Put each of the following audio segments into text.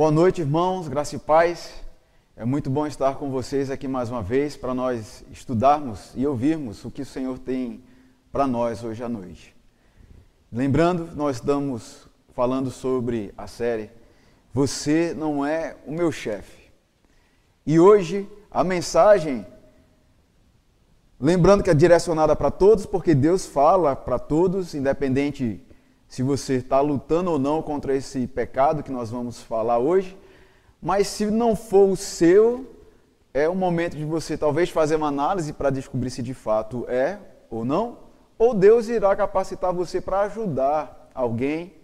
Boa noite, irmãos, graça e paz. É muito bom estar com vocês aqui mais uma vez para nós estudarmos e ouvirmos o que o Senhor tem para nós hoje à noite. Lembrando, nós estamos falando sobre a série Você não é o meu chefe. E hoje a mensagem, lembrando que é direcionada para todos, porque Deus fala para todos, independente se você está lutando ou não contra esse pecado que nós vamos falar hoje. Mas se não for o seu, é o momento de você talvez fazer uma análise para descobrir se de fato é ou não, ou Deus irá capacitar você para ajudar alguém,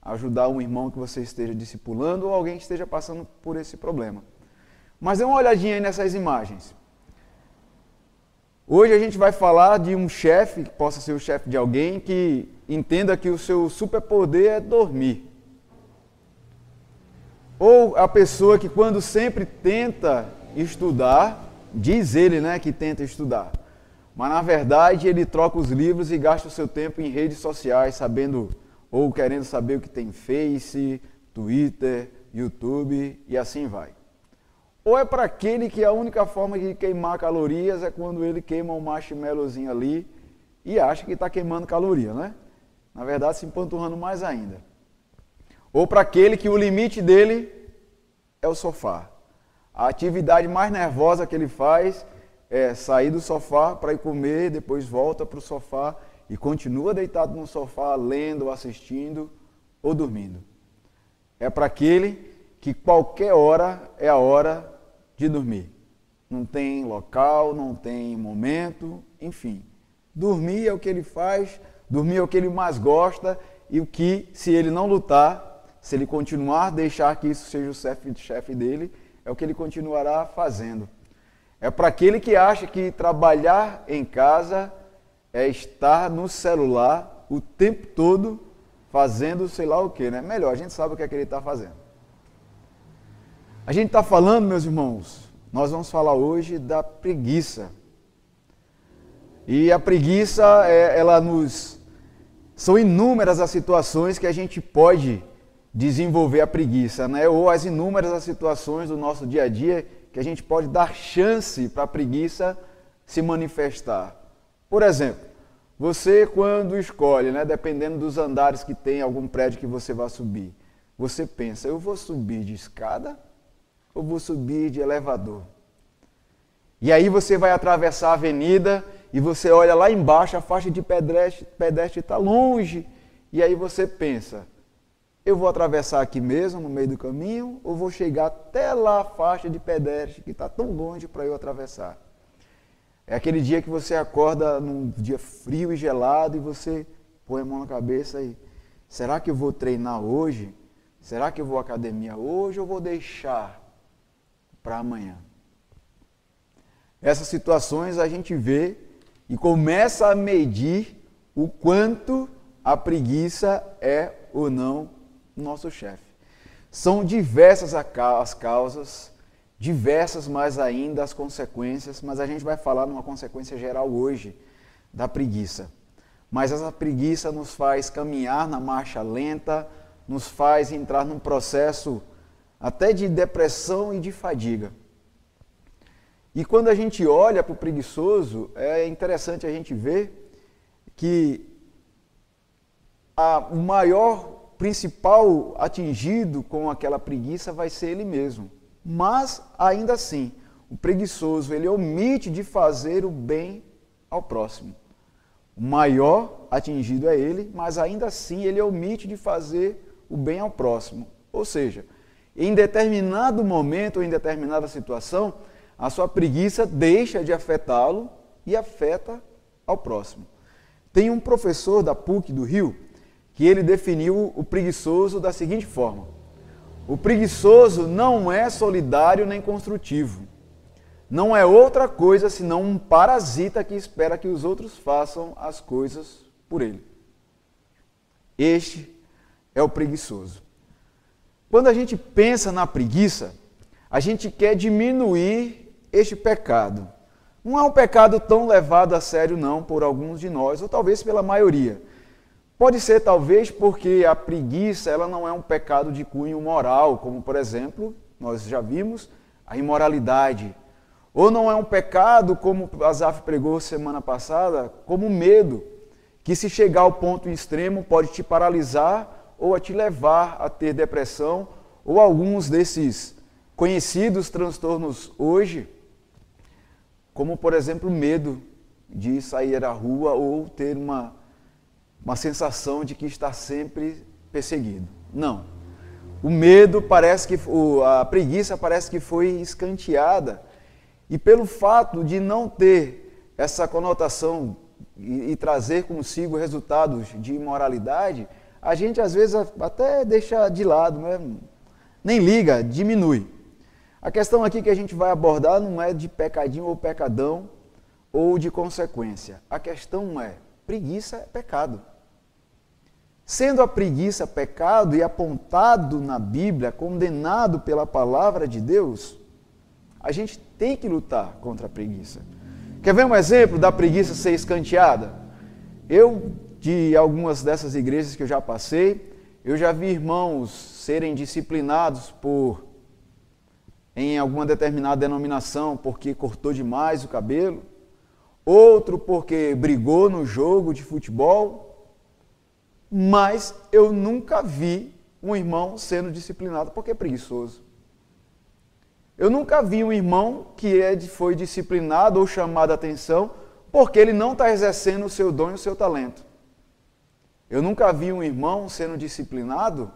ajudar um irmão que você esteja discipulando ou alguém que esteja passando por esse problema. Mas dê uma olhadinha aí nessas imagens. Hoje a gente vai falar de um chefe, que possa ser o chefe de alguém, que entenda que o seu superpoder é dormir. Ou a pessoa que quando sempre tenta estudar, diz ele, né, que tenta estudar. Mas na verdade ele troca os livros e gasta o seu tempo em redes sociais, sabendo ou querendo saber o que tem Face, Twitter, YouTube e assim vai. Ou é para aquele que a única forma de queimar calorias é quando ele queima um marshmallowzinho ali e acha que está queimando caloria, né? Na verdade, se empanturrando mais ainda. Ou para aquele que o limite dele é o sofá. A atividade mais nervosa que ele faz é sair do sofá para ir comer, depois volta para o sofá e continua deitado no sofá, lendo, assistindo ou dormindo. É para aquele que qualquer hora é a hora de dormir. Não tem local, não tem momento, enfim. Dormir é o que ele faz Dormir é o que ele mais gosta e o que, se ele não lutar, se ele continuar deixar que isso seja o chefe, chefe dele, é o que ele continuará fazendo. É para aquele que acha que trabalhar em casa é estar no celular o tempo todo fazendo sei lá o que, né? Melhor, a gente sabe o que é que ele está fazendo. A gente está falando, meus irmãos, nós vamos falar hoje da preguiça. E a preguiça, é, ela nos são inúmeras as situações que a gente pode desenvolver a preguiça, né? ou as inúmeras as situações do nosso dia a dia que a gente pode dar chance para a preguiça se manifestar. Por exemplo, você quando escolhe, né, dependendo dos andares que tem algum prédio que você vai subir, você pensa, eu vou subir de escada ou vou subir de elevador? E aí você vai atravessar a avenida e você olha lá embaixo, a faixa de pedestre está longe, e aí você pensa, eu vou atravessar aqui mesmo, no meio do caminho, ou vou chegar até lá a faixa de pedestre que está tão longe para eu atravessar? É aquele dia que você acorda num dia frio e gelado e você põe a mão na cabeça e será que eu vou treinar hoje? Será que eu vou à academia hoje ou vou deixar para amanhã? Essas situações a gente vê e começa a medir o quanto a preguiça é ou não nosso chefe. São diversas as causas, diversas mais ainda as consequências, mas a gente vai falar numa consequência geral hoje da preguiça. Mas essa preguiça nos faz caminhar na marcha lenta, nos faz entrar num processo até de depressão e de fadiga. E quando a gente olha para o preguiçoso, é interessante a gente ver que o maior principal atingido com aquela preguiça vai ser ele mesmo. Mas, ainda assim, o preguiçoso ele omite de fazer o bem ao próximo. O maior atingido é ele, mas ainda assim ele omite de fazer o bem ao próximo. Ou seja, em determinado momento em determinada situação, a sua preguiça deixa de afetá-lo e afeta ao próximo. Tem um professor da PUC do Rio que ele definiu o preguiçoso da seguinte forma: O preguiçoso não é solidário nem construtivo. Não é outra coisa senão um parasita que espera que os outros façam as coisas por ele. Este é o preguiçoso. Quando a gente pensa na preguiça, a gente quer diminuir este pecado. Não é um pecado tão levado a sério, não, por alguns de nós, ou talvez pela maioria. Pode ser talvez porque a preguiça ela não é um pecado de cunho moral, como por exemplo, nós já vimos, a imoralidade. Ou não é um pecado, como Azaf pregou semana passada, como medo, que se chegar ao ponto extremo pode te paralisar ou a te levar a ter depressão ou alguns desses conhecidos transtornos hoje, como por exemplo medo de sair à rua ou ter uma uma sensação de que está sempre perseguido. Não. O medo parece que, a preguiça parece que foi escanteada. E pelo fato de não ter essa conotação e, e trazer consigo resultados de imoralidade, a gente às vezes até deixa de lado, né? nem liga, diminui. A questão aqui que a gente vai abordar não é de pecadinho ou pecadão ou de consequência. A questão é: preguiça é pecado. Sendo a preguiça pecado e apontado na Bíblia, condenado pela palavra de Deus, a gente tem que lutar contra a preguiça. Quer ver um exemplo da preguiça ser escanteada? Eu, de algumas dessas igrejas que eu já passei, eu já vi irmãos serem disciplinados por em alguma determinada denominação porque cortou demais o cabelo, outro porque brigou no jogo de futebol, mas eu nunca vi um irmão sendo disciplinado porque é preguiçoso. Eu nunca vi um irmão que é foi disciplinado ou chamado a atenção porque ele não está exercendo o seu dom e o seu talento. Eu nunca vi um irmão sendo disciplinado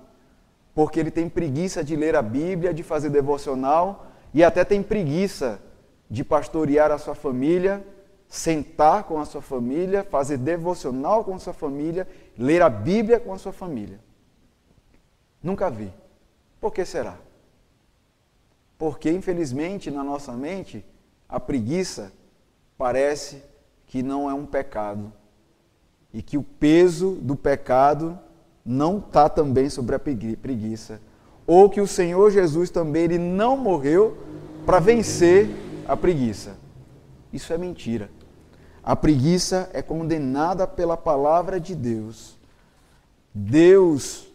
porque ele tem preguiça de ler a Bíblia, de fazer devocional e até tem preguiça de pastorear a sua família sentar com a sua família, fazer devocional com a sua família, ler a Bíblia com a sua família. Nunca vi. Por que será? Porque, infelizmente, na nossa mente, a preguiça parece que não é um pecado e que o peso do pecado não está também sobre a preguiça. Ou que o Senhor Jesus também ele não morreu para vencer a preguiça. Isso é mentira. A preguiça é condenada pela palavra de Deus. Deus,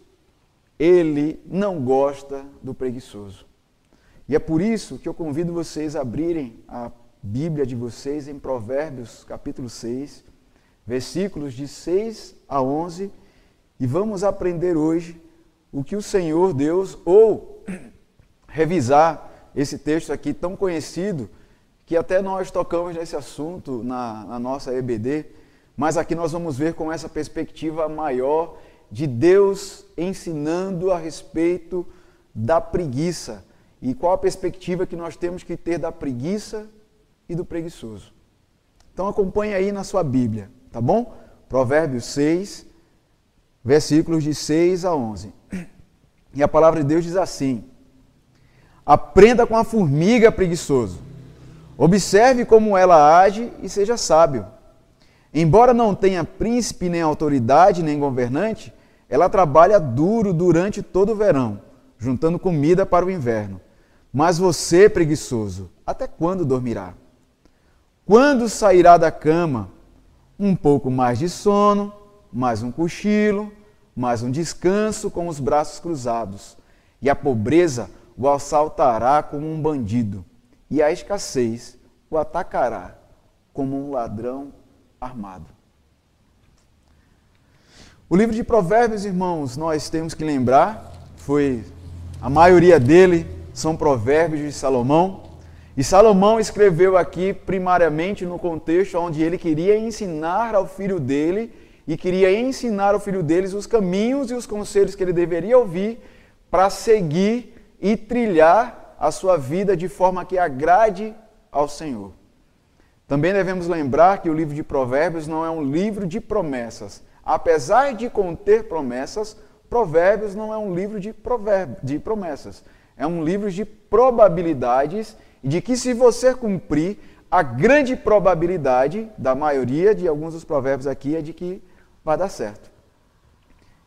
ele não gosta do preguiçoso. E é por isso que eu convido vocês a abrirem a Bíblia de vocês em Provérbios, capítulo 6, versículos de 6 a 11, e vamos aprender hoje o que o Senhor Deus, ou revisar esse texto aqui tão conhecido, que até nós tocamos nesse assunto na, na nossa EBD, mas aqui nós vamos ver com essa perspectiva maior de Deus ensinando a respeito da preguiça e qual a perspectiva que nós temos que ter da preguiça e do preguiçoso. Então acompanhe aí na sua Bíblia, tá bom? Provérbios 6, versículos de 6 a 11. E a palavra de Deus diz assim: Aprenda com a formiga preguiçoso Observe como ela age e seja sábio. Embora não tenha príncipe, nem autoridade, nem governante, ela trabalha duro durante todo o verão, juntando comida para o inverno. Mas você, preguiçoso, até quando dormirá? Quando sairá da cama? Um pouco mais de sono, mais um cochilo, mais um descanso com os braços cruzados. E a pobreza o assaltará como um bandido e a escassez o atacará como um ladrão armado. O livro de Provérbios, irmãos, nós temos que lembrar, foi a maioria dele são provérbios de Salomão. E Salomão escreveu aqui primariamente no contexto onde ele queria ensinar ao filho dele e queria ensinar ao filho deles os caminhos e os conselhos que ele deveria ouvir para seguir e trilhar a sua vida de forma que agrade ao Senhor. Também devemos lembrar que o livro de Provérbios não é um livro de promessas. Apesar de conter promessas, Provérbios não é um livro de, de promessas. É um livro de probabilidades e de que, se você cumprir, a grande probabilidade da maioria de alguns dos provérbios aqui é de que vai dar certo.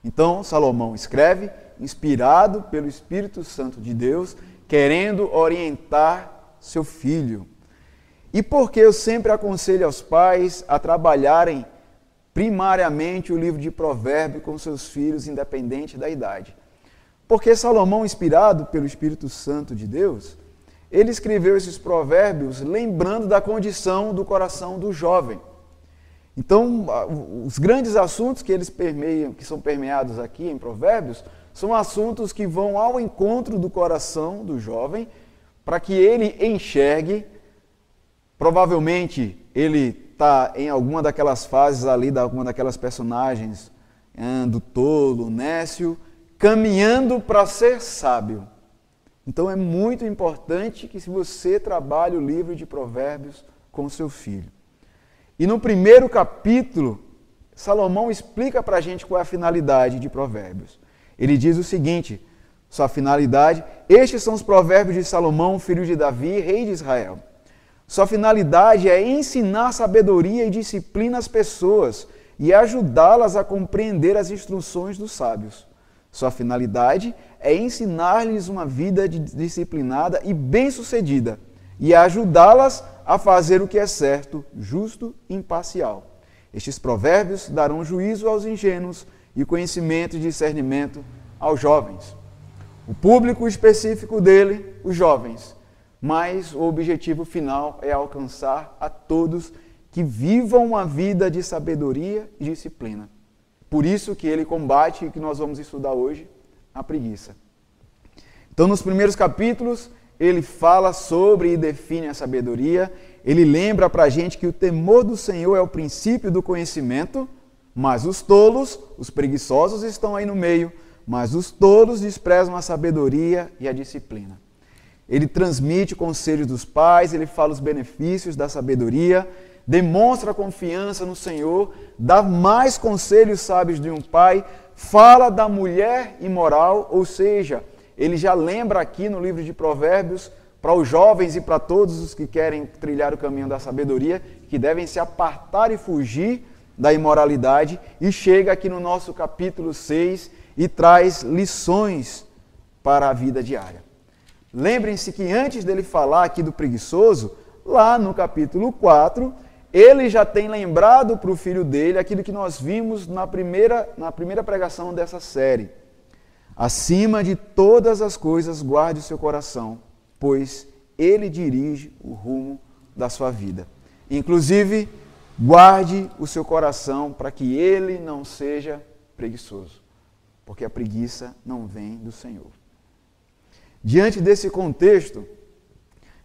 Então, Salomão escreve, inspirado pelo Espírito Santo de Deus, querendo orientar seu filho. E porque eu sempre aconselho aos pais a trabalharem primariamente o livro de Provérbios com seus filhos, independente da idade. Porque Salomão, inspirado pelo Espírito Santo de Deus, ele escreveu esses provérbios lembrando da condição do coração do jovem. Então, os grandes assuntos que eles permeiam, que são permeados aqui em Provérbios, são assuntos que vão ao encontro do coração do jovem, para que ele enxergue. Provavelmente ele está em alguma daquelas fases ali, de alguma daquelas personagens, ando tolo, nécio, caminhando para ser sábio. Então é muito importante que se você trabalhe o livro de Provérbios com seu filho. E no primeiro capítulo, Salomão explica para a gente qual é a finalidade de Provérbios. Ele diz o seguinte: sua finalidade, estes são os provérbios de Salomão, filho de Davi, rei de Israel. Sua finalidade é ensinar sabedoria e disciplina às pessoas e ajudá-las a compreender as instruções dos sábios. Sua finalidade é ensinar-lhes uma vida disciplinada e bem-sucedida e ajudá-las a fazer o que é certo, justo e imparcial. Estes provérbios darão juízo aos ingênuos e conhecimento e discernimento aos jovens. O público específico dele, os jovens, mas o objetivo final é alcançar a todos que vivam uma vida de sabedoria e disciplina. Por isso que ele combate, e que nós vamos estudar hoje, a preguiça. Então, nos primeiros capítulos, ele fala sobre e define a sabedoria. Ele lembra para a gente que o temor do Senhor é o princípio do conhecimento, mas os tolos, os preguiçosos estão aí no meio, mas os tolos desprezam a sabedoria e a disciplina. Ele transmite conselhos dos pais, ele fala os benefícios da sabedoria, demonstra confiança no Senhor, dá mais conselhos sábios de um pai, fala da mulher imoral, ou seja, ele já lembra aqui no livro de Provérbios para os jovens e para todos os que querem trilhar o caminho da sabedoria, que devem se apartar e fugir da imoralidade, e chega aqui no nosso capítulo 6 e traz lições para a vida diária. Lembrem-se que antes dele falar aqui do preguiçoso, lá no capítulo 4, ele já tem lembrado para o filho dele aquilo que nós vimos na primeira, na primeira pregação dessa série Acima de todas as coisas, guarde o seu coração, pois ele dirige o rumo da sua vida. Inclusive, guarde o seu coração para que ele não seja preguiçoso, porque a preguiça não vem do Senhor. Diante desse contexto,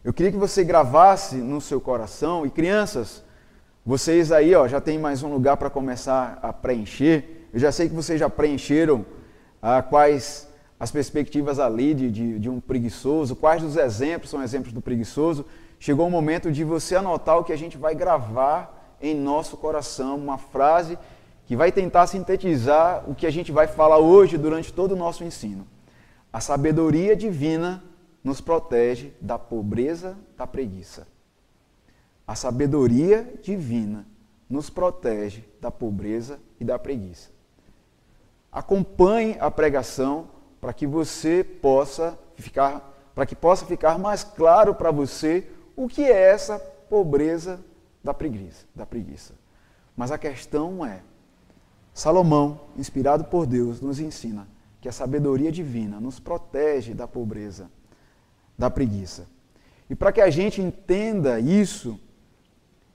eu queria que você gravasse no seu coração, e crianças, vocês aí ó, já tem mais um lugar para começar a preencher. Eu já sei que vocês já preencheram ah, quais as perspectivas ali de, de, de um preguiçoso, quais dos exemplos são exemplos do preguiçoso. Chegou o momento de você anotar o que a gente vai gravar em nosso coração, uma frase que vai tentar sintetizar o que a gente vai falar hoje durante todo o nosso ensino. A sabedoria divina nos protege da pobreza, da preguiça. A sabedoria divina nos protege da pobreza e da preguiça. Acompanhe a pregação para que você possa ficar, para que possa ficar mais claro para você o que é essa pobreza da preguiça, da preguiça. Mas a questão é, Salomão, inspirado por Deus, nos ensina que a sabedoria divina nos protege da pobreza, da preguiça. E para que a gente entenda isso,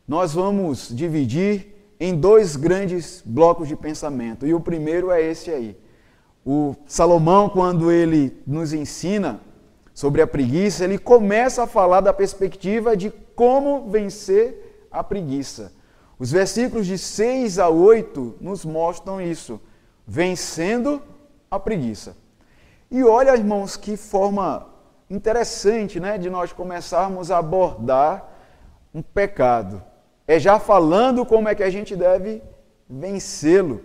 nós vamos dividir em dois grandes blocos de pensamento. E o primeiro é esse aí. O Salomão, quando ele nos ensina sobre a preguiça, ele começa a falar da perspectiva de como vencer a preguiça. Os versículos de 6 a 8 nos mostram isso, vencendo a preguiça. E olha, irmãos, que forma interessante né, de nós começarmos a abordar um pecado é já falando como é que a gente deve vencê-lo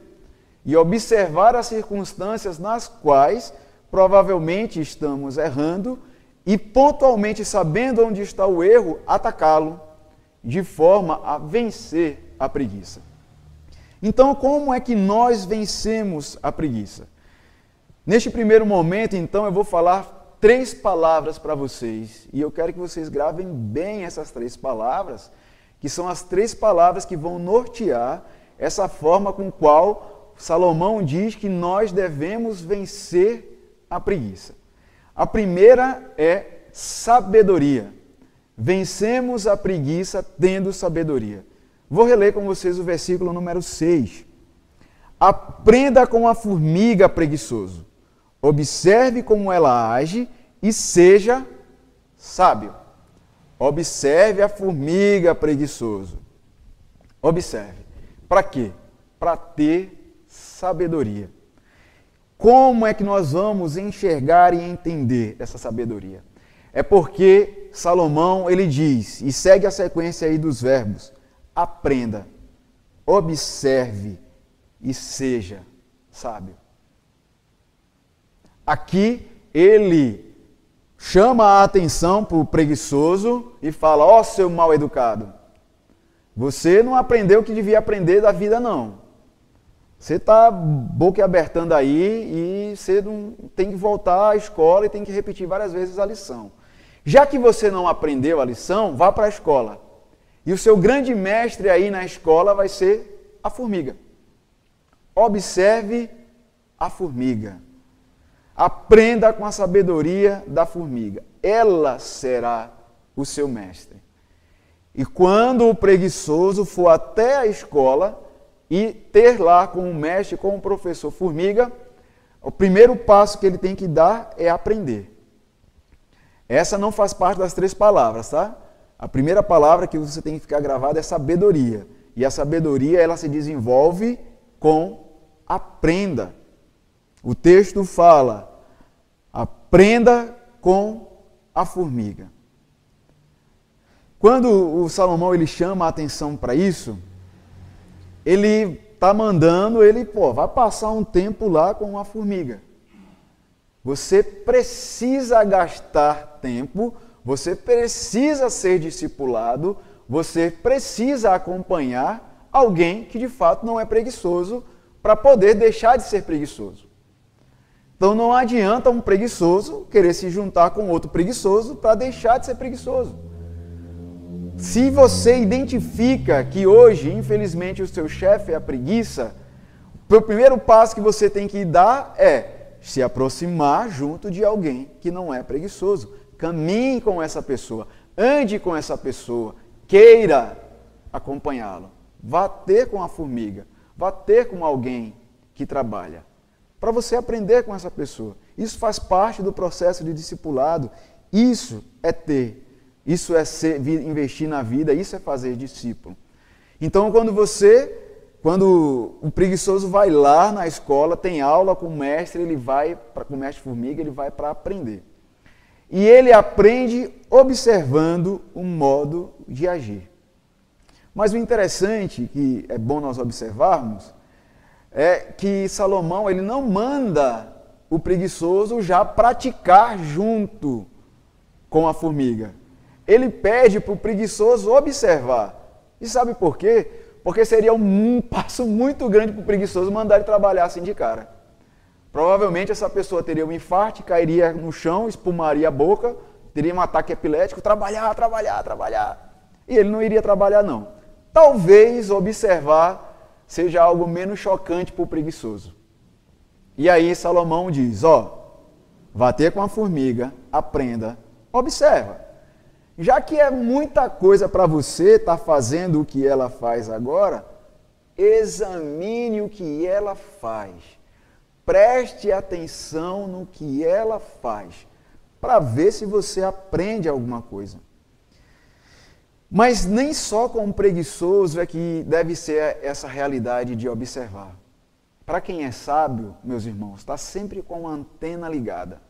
e observar as circunstâncias nas quais provavelmente estamos errando e pontualmente sabendo onde está o erro, atacá-lo de forma a vencer a preguiça. Então, como é que nós vencemos a preguiça? Neste primeiro momento, então, eu vou falar três palavras para vocês e eu quero que vocês gravem bem essas três palavras que são as três palavras que vão nortear essa forma com qual Salomão diz que nós devemos vencer a preguiça. A primeira é sabedoria. Vencemos a preguiça tendo sabedoria. Vou reler com vocês o versículo número 6. Aprenda com a formiga preguiçoso. Observe como ela age e seja sábio. Observe a formiga preguiçoso. Observe. Para quê? Para ter sabedoria. Como é que nós vamos enxergar e entender essa sabedoria? É porque Salomão ele diz e segue a sequência aí dos verbos: aprenda, observe e seja sábio. Aqui ele chama a atenção para o preguiçoso e fala: Ó, oh, seu mal educado, você não aprendeu o que devia aprender da vida, não. Você está boca abertando aí e você não, tem que voltar à escola e tem que repetir várias vezes a lição. Já que você não aprendeu a lição, vá para a escola. E o seu grande mestre aí na escola vai ser a formiga. Observe a formiga. Aprenda com a sabedoria da formiga. Ela será o seu mestre. E quando o preguiçoso for até a escola e ter lá com o mestre, com o professor formiga, o primeiro passo que ele tem que dar é aprender. Essa não faz parte das três palavras, tá? A primeira palavra que você tem que ficar gravada é sabedoria. E a sabedoria ela se desenvolve com aprenda. O texto fala: aprenda com a formiga. Quando o Salomão ele chama a atenção para isso, ele está mandando ele, pô, vai passar um tempo lá com uma formiga. Você precisa gastar tempo, você precisa ser discipulado, você precisa acompanhar alguém que de fato não é preguiçoso para poder deixar de ser preguiçoso. Então não adianta um preguiçoso querer se juntar com outro preguiçoso para deixar de ser preguiçoso. Se você identifica que hoje, infelizmente, o seu chefe é a preguiça, o primeiro passo que você tem que dar é se aproximar junto de alguém que não é preguiçoso. Caminhe com essa pessoa, ande com essa pessoa, queira acompanhá-lo. Vá ter com a formiga, vá ter com alguém que trabalha, para você aprender com essa pessoa. Isso faz parte do processo de discipulado. Isso é ter isso é ser, investir na vida, isso é fazer discípulo. Então, quando você, quando o preguiçoso vai lá na escola, tem aula com o mestre, ele vai para com o mestre formiga, ele vai para aprender. E ele aprende observando o modo de agir. Mas o interessante, que é bom nós observarmos, é que Salomão ele não manda o preguiçoso já praticar junto com a formiga ele pede para o preguiçoso observar. E sabe por quê? Porque seria um passo muito grande para o preguiçoso mandar ele trabalhar assim de cara. Provavelmente essa pessoa teria um infarto, cairia no chão, espumaria a boca, teria um ataque epilético, trabalhar, trabalhar, trabalhar. E ele não iria trabalhar, não. Talvez observar seja algo menos chocante para o preguiçoso. E aí Salomão diz: ó, vá ter com a formiga, aprenda, observa. Já que é muita coisa para você estar tá fazendo o que ela faz agora, examine o que ela faz. Preste atenção no que ela faz, para ver se você aprende alguma coisa. Mas nem só com preguiçoso é que deve ser essa realidade de observar. Para quem é sábio, meus irmãos, está sempre com a antena ligada.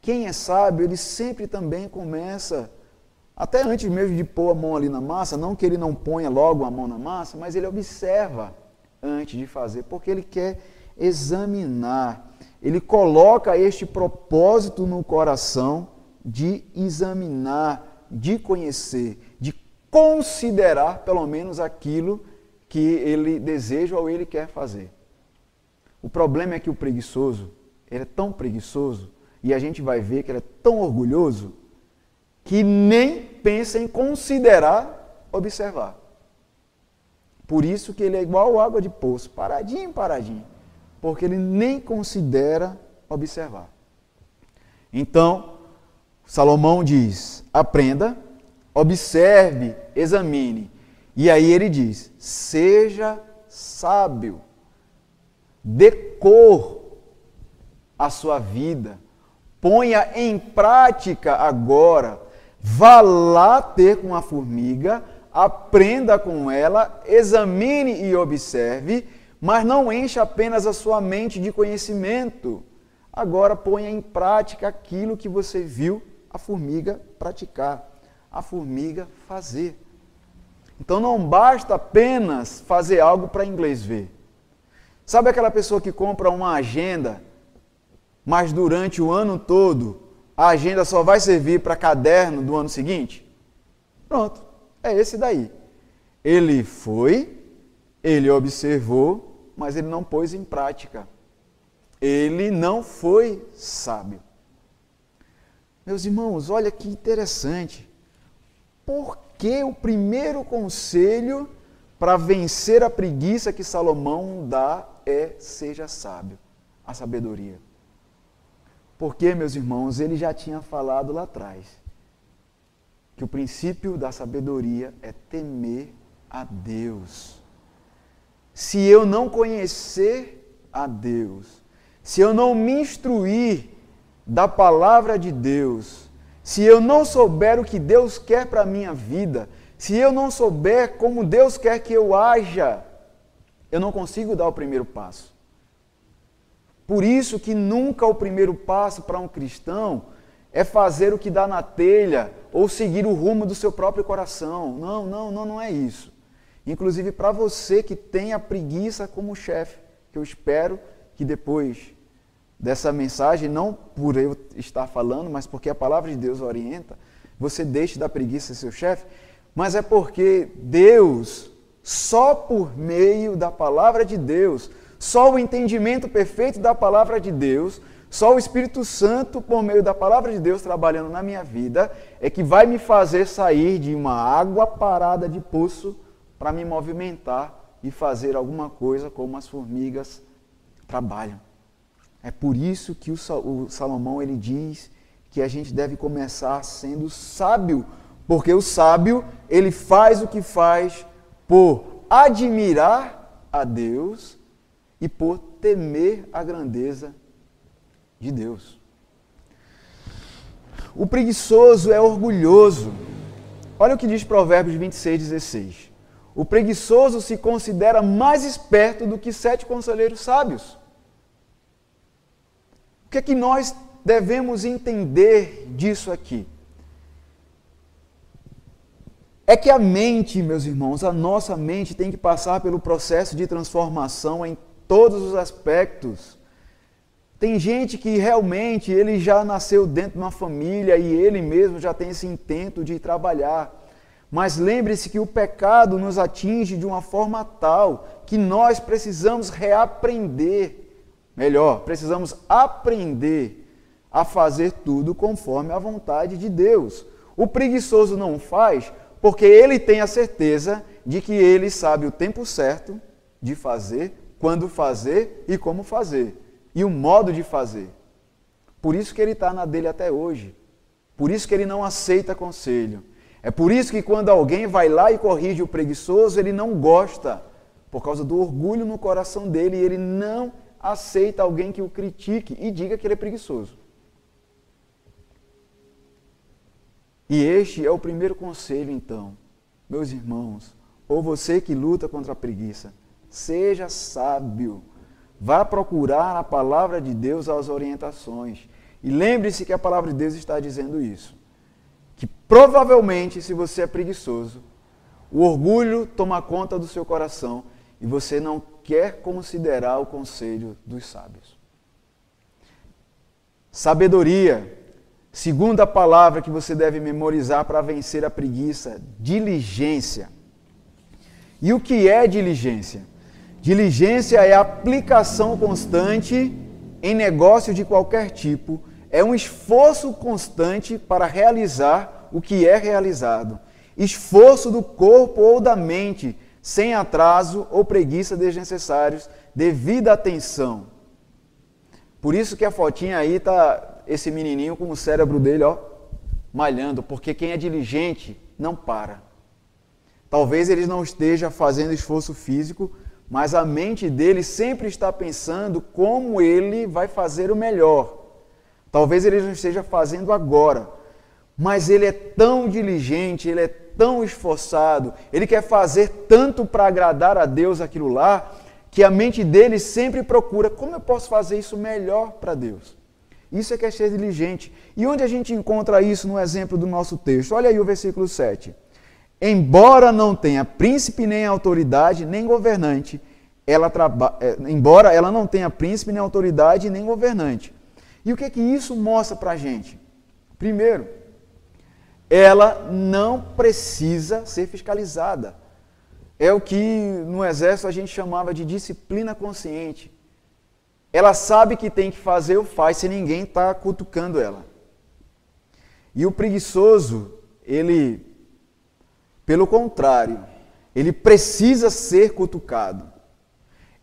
Quem é sábio, ele sempre também começa até antes mesmo de pôr a mão ali na massa, não que ele não ponha logo a mão na massa, mas ele observa antes de fazer, porque ele quer examinar. Ele coloca este propósito no coração de examinar, de conhecer, considerar pelo menos aquilo que ele deseja ou ele quer fazer. O problema é que o preguiçoso, ele é tão preguiçoso, e a gente vai ver que ele é tão orgulhoso, que nem pensa em considerar observar. Por isso que ele é igual água de poço, paradinho, paradinho. Porque ele nem considera observar. Então, Salomão diz: aprenda, observe, examine. E aí ele diz: seja sábio, dê cor à sua vida, ponha em prática agora, vá lá ter com a formiga, aprenda com ela, examine e observe, mas não encha apenas a sua mente de conhecimento. Agora ponha em prática aquilo que você viu a formiga praticar, a formiga fazer. Então não basta apenas fazer algo para inglês ver. Sabe aquela pessoa que compra uma agenda, mas durante o ano todo a agenda só vai servir para caderno do ano seguinte? Pronto, é esse daí. Ele foi, ele observou, mas ele não pôs em prática. Ele não foi sábio. Meus irmãos, olha que interessante. Por que o primeiro conselho para vencer a preguiça que Salomão dá é seja sábio, a sabedoria? Porque, meus irmãos, ele já tinha falado lá atrás que o princípio da sabedoria é temer a Deus. Se eu não conhecer a Deus, se eu não me instruir da palavra de Deus, se eu não souber o que Deus quer para a minha vida, se eu não souber como Deus quer que eu haja, eu não consigo dar o primeiro passo. Por isso que nunca o primeiro passo para um cristão é fazer o que dá na telha ou seguir o rumo do seu próprio coração. Não, não, não, não é isso. Inclusive para você que tem a preguiça como chefe, que eu espero que depois dessa mensagem, não por eu estar falando, mas porque a palavra de Deus orienta, você deixe da preguiça seu chefe, mas é porque Deus, só por meio da palavra de Deus, só o entendimento perfeito da palavra de Deus, só o Espírito Santo, por meio da palavra de Deus trabalhando na minha vida, é que vai me fazer sair de uma água parada de poço para me movimentar e fazer alguma coisa como as formigas trabalham. É por isso que o Salomão ele diz que a gente deve começar sendo sábio, porque o sábio ele faz o que faz por admirar a Deus e por temer a grandeza de Deus. O preguiçoso é orgulhoso. Olha o que diz Provérbios 26, 16. O preguiçoso se considera mais esperto do que sete conselheiros sábios. O que é que nós devemos entender disso aqui? É que a mente, meus irmãos, a nossa mente tem que passar pelo processo de transformação em todos os aspectos. Tem gente que realmente ele já nasceu dentro de uma família e ele mesmo já tem esse intento de trabalhar. Mas lembre-se que o pecado nos atinge de uma forma tal que nós precisamos reaprender Melhor, precisamos aprender a fazer tudo conforme a vontade de Deus. O preguiçoso não faz porque ele tem a certeza de que ele sabe o tempo certo de fazer, quando fazer e como fazer, e o modo de fazer. Por isso que ele está na dele até hoje. Por isso que ele não aceita conselho. É por isso que quando alguém vai lá e corrige o preguiçoso, ele não gosta, por causa do orgulho no coração dele, e ele não aceita alguém que o critique e diga que ele é preguiçoso. E este é o primeiro conselho, então, meus irmãos, ou você que luta contra a preguiça, seja sábio, vá procurar a palavra de Deus as orientações. E lembre-se que a palavra de Deus está dizendo isso. Que provavelmente, se você é preguiçoso, o orgulho toma conta do seu coração e você não quer considerar o conselho dos sábios. Sabedoria, segunda palavra que você deve memorizar para vencer a preguiça, diligência. E o que é diligência? Diligência é aplicação constante em negócio de qualquer tipo, é um esforço constante para realizar o que é realizado. Esforço do corpo ou da mente sem atraso ou preguiça desnecessários, devida atenção. Por isso que a fotinha aí tá esse menininho com o cérebro dele, ó, malhando, porque quem é diligente não para. Talvez ele não esteja fazendo esforço físico, mas a mente dele sempre está pensando como ele vai fazer o melhor. Talvez ele não esteja fazendo agora, mas ele é tão diligente, ele é tão esforçado, ele quer fazer tanto para agradar a Deus aquilo lá, que a mente dele sempre procura como eu posso fazer isso melhor para Deus. Isso é que é ser diligente. E onde a gente encontra isso no exemplo do nosso texto? Olha aí o versículo 7. Embora não tenha príncipe nem autoridade, nem governante, ela traba... É, embora ela não tenha príncipe nem autoridade nem governante. E o que é que isso mostra para a gente? Primeiro, ela não precisa ser fiscalizada. É o que no exército a gente chamava de disciplina consciente. Ela sabe que tem que fazer ou faz se ninguém está cutucando ela. E o preguiçoso, ele, pelo contrário, ele precisa ser cutucado.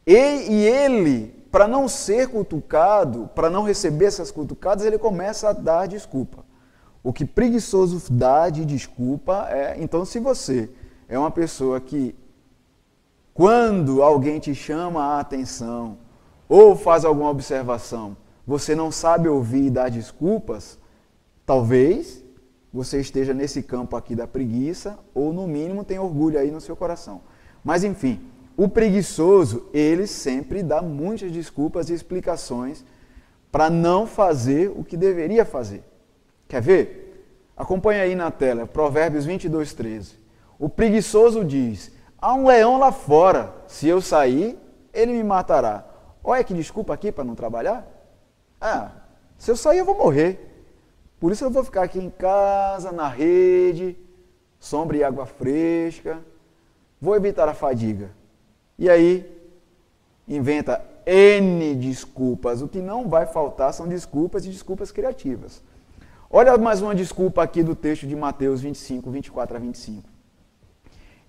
E, e ele, para não ser cutucado, para não receber essas cutucadas, ele começa a dar desculpa. O que preguiçoso dá de desculpa é, então, se você é uma pessoa que, quando alguém te chama a atenção ou faz alguma observação, você não sabe ouvir e dar desculpas, talvez você esteja nesse campo aqui da preguiça ou, no mínimo, tem orgulho aí no seu coração. Mas, enfim, o preguiçoso, ele sempre dá muitas desculpas e explicações para não fazer o que deveria fazer. Quer ver? Acompanha aí na tela, Provérbios 22, 13. O preguiçoso diz: Há um leão lá fora, se eu sair, ele me matará. Olha que desculpa aqui para não trabalhar. Ah, se eu sair, eu vou morrer. Por isso eu vou ficar aqui em casa, na rede, sombra e água fresca. Vou evitar a fadiga. E aí, inventa N desculpas. O que não vai faltar são desculpas e desculpas criativas. Olha mais uma desculpa aqui do texto de Mateus 25, 24 a 25.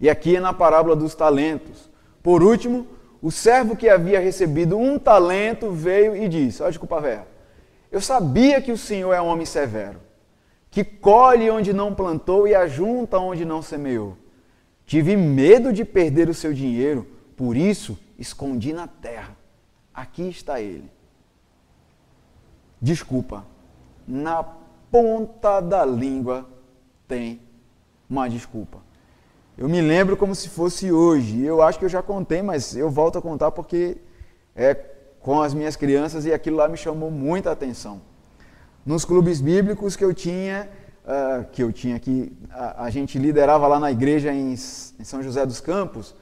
E aqui é na parábola dos talentos. Por último, o servo que havia recebido um talento veio e disse: Olha desculpa velha. Eu sabia que o Senhor é um homem severo, que colhe onde não plantou e ajunta onde não semeou. Tive medo de perder o seu dinheiro, por isso escondi na terra. Aqui está ele. Desculpa, na ponta da língua tem uma desculpa. Eu me lembro como se fosse hoje. Eu acho que eu já contei, mas eu volto a contar porque é com as minhas crianças e aquilo lá me chamou muita atenção. Nos clubes bíblicos que eu tinha, uh, que eu tinha aqui, a, a, gente liderava lá na igreja em, em, São José dos Campos,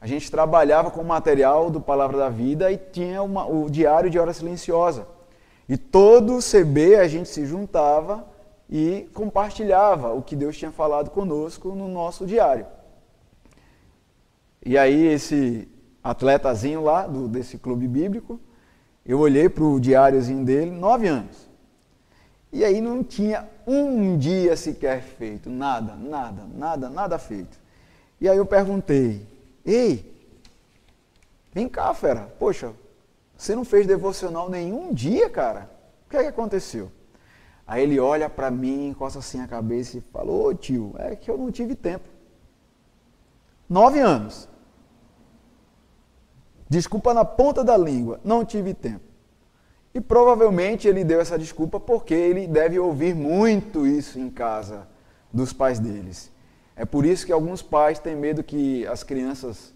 a gente trabalhava com material do Palavra da Vida e tinha uma, o diário de hora silenciosa. E todo o CB a gente se juntava e compartilhava o que Deus tinha falado conosco no nosso diário. E aí esse atletazinho lá do, desse clube bíblico, eu olhei para o diáriozinho dele, nove anos. E aí não tinha um dia sequer feito, nada, nada, nada, nada feito. E aí eu perguntei, ei, vem cá, fera, poxa, você não fez devocional nenhum dia, cara? O que é que aconteceu? Aí ele olha para mim, encosta assim a cabeça e fala: Ô tio, é que eu não tive tempo. Nove anos. Desculpa na ponta da língua, não tive tempo. E provavelmente ele deu essa desculpa porque ele deve ouvir muito isso em casa dos pais deles. É por isso que alguns pais têm medo que as crianças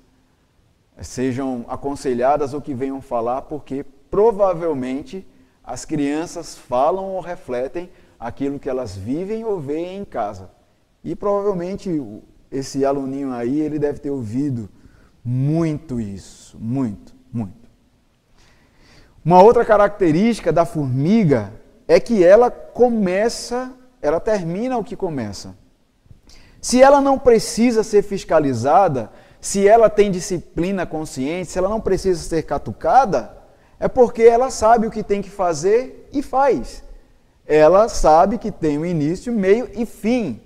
sejam aconselhadas ou que venham falar, porque provavelmente as crianças falam ou refletem aquilo que elas vivem ou veem em casa. E provavelmente esse aluninho aí, ele deve ter ouvido muito isso, muito, muito. Uma outra característica da formiga é que ela começa, ela termina o que começa. Se ela não precisa ser fiscalizada, se ela tem disciplina consciente, se ela não precisa ser catucada, é porque ela sabe o que tem que fazer e faz. Ela sabe que tem um início, meio e fim.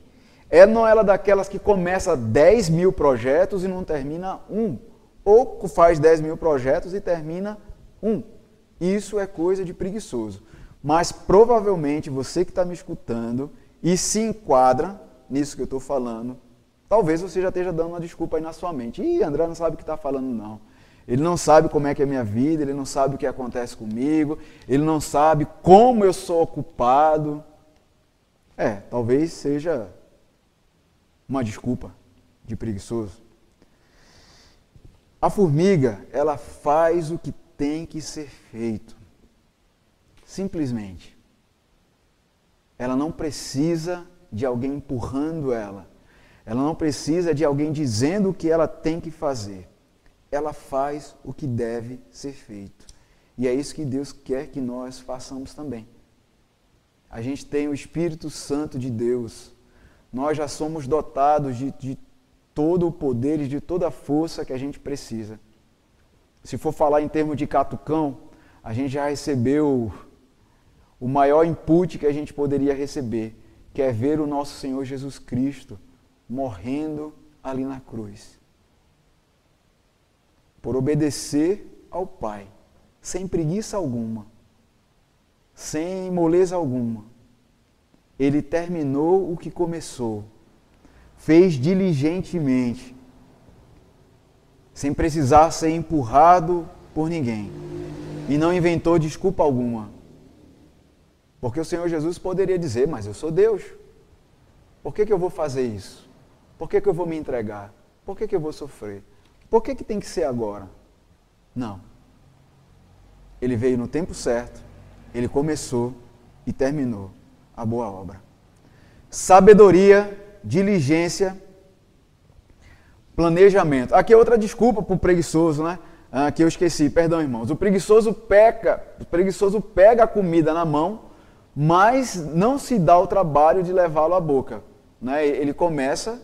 É não ela daquelas que começa 10 mil projetos e não termina um. Ou faz 10 mil projetos e termina um. Isso é coisa de preguiçoso. Mas provavelmente você que está me escutando e se enquadra nisso que eu estou falando, talvez você já esteja dando uma desculpa aí na sua mente. Ih, André não sabe o que está falando, não. Ele não sabe como é que é a minha vida, ele não sabe o que acontece comigo, ele não sabe como eu sou ocupado. É, talvez seja uma desculpa de preguiçoso. A formiga, ela faz o que tem que ser feito. Simplesmente. Ela não precisa de alguém empurrando ela. Ela não precisa de alguém dizendo o que ela tem que fazer ela faz o que deve ser feito. E é isso que Deus quer que nós façamos também. A gente tem o Espírito Santo de Deus. Nós já somos dotados de, de todo o poder e de toda a força que a gente precisa. Se for falar em termos de catucão, a gente já recebeu o maior input que a gente poderia receber, que é ver o nosso Senhor Jesus Cristo morrendo ali na cruz por obedecer ao Pai, sem preguiça alguma, sem moleza alguma. Ele terminou o que começou, fez diligentemente, sem precisar ser empurrado por ninguém, e não inventou desculpa alguma. Porque o Senhor Jesus poderia dizer: Mas eu sou Deus, por que, que eu vou fazer isso? Por que, que eu vou me entregar? Por que, que eu vou sofrer? Por que, que tem que ser agora? Não. Ele veio no tempo certo, ele começou e terminou a boa obra. Sabedoria, diligência, planejamento. Aqui é outra desculpa para o preguiçoso, né? Ah, que eu esqueci, perdão, irmãos. O preguiçoso peca, o preguiçoso pega a comida na mão, mas não se dá o trabalho de levá-lo à boca. Né? Ele começa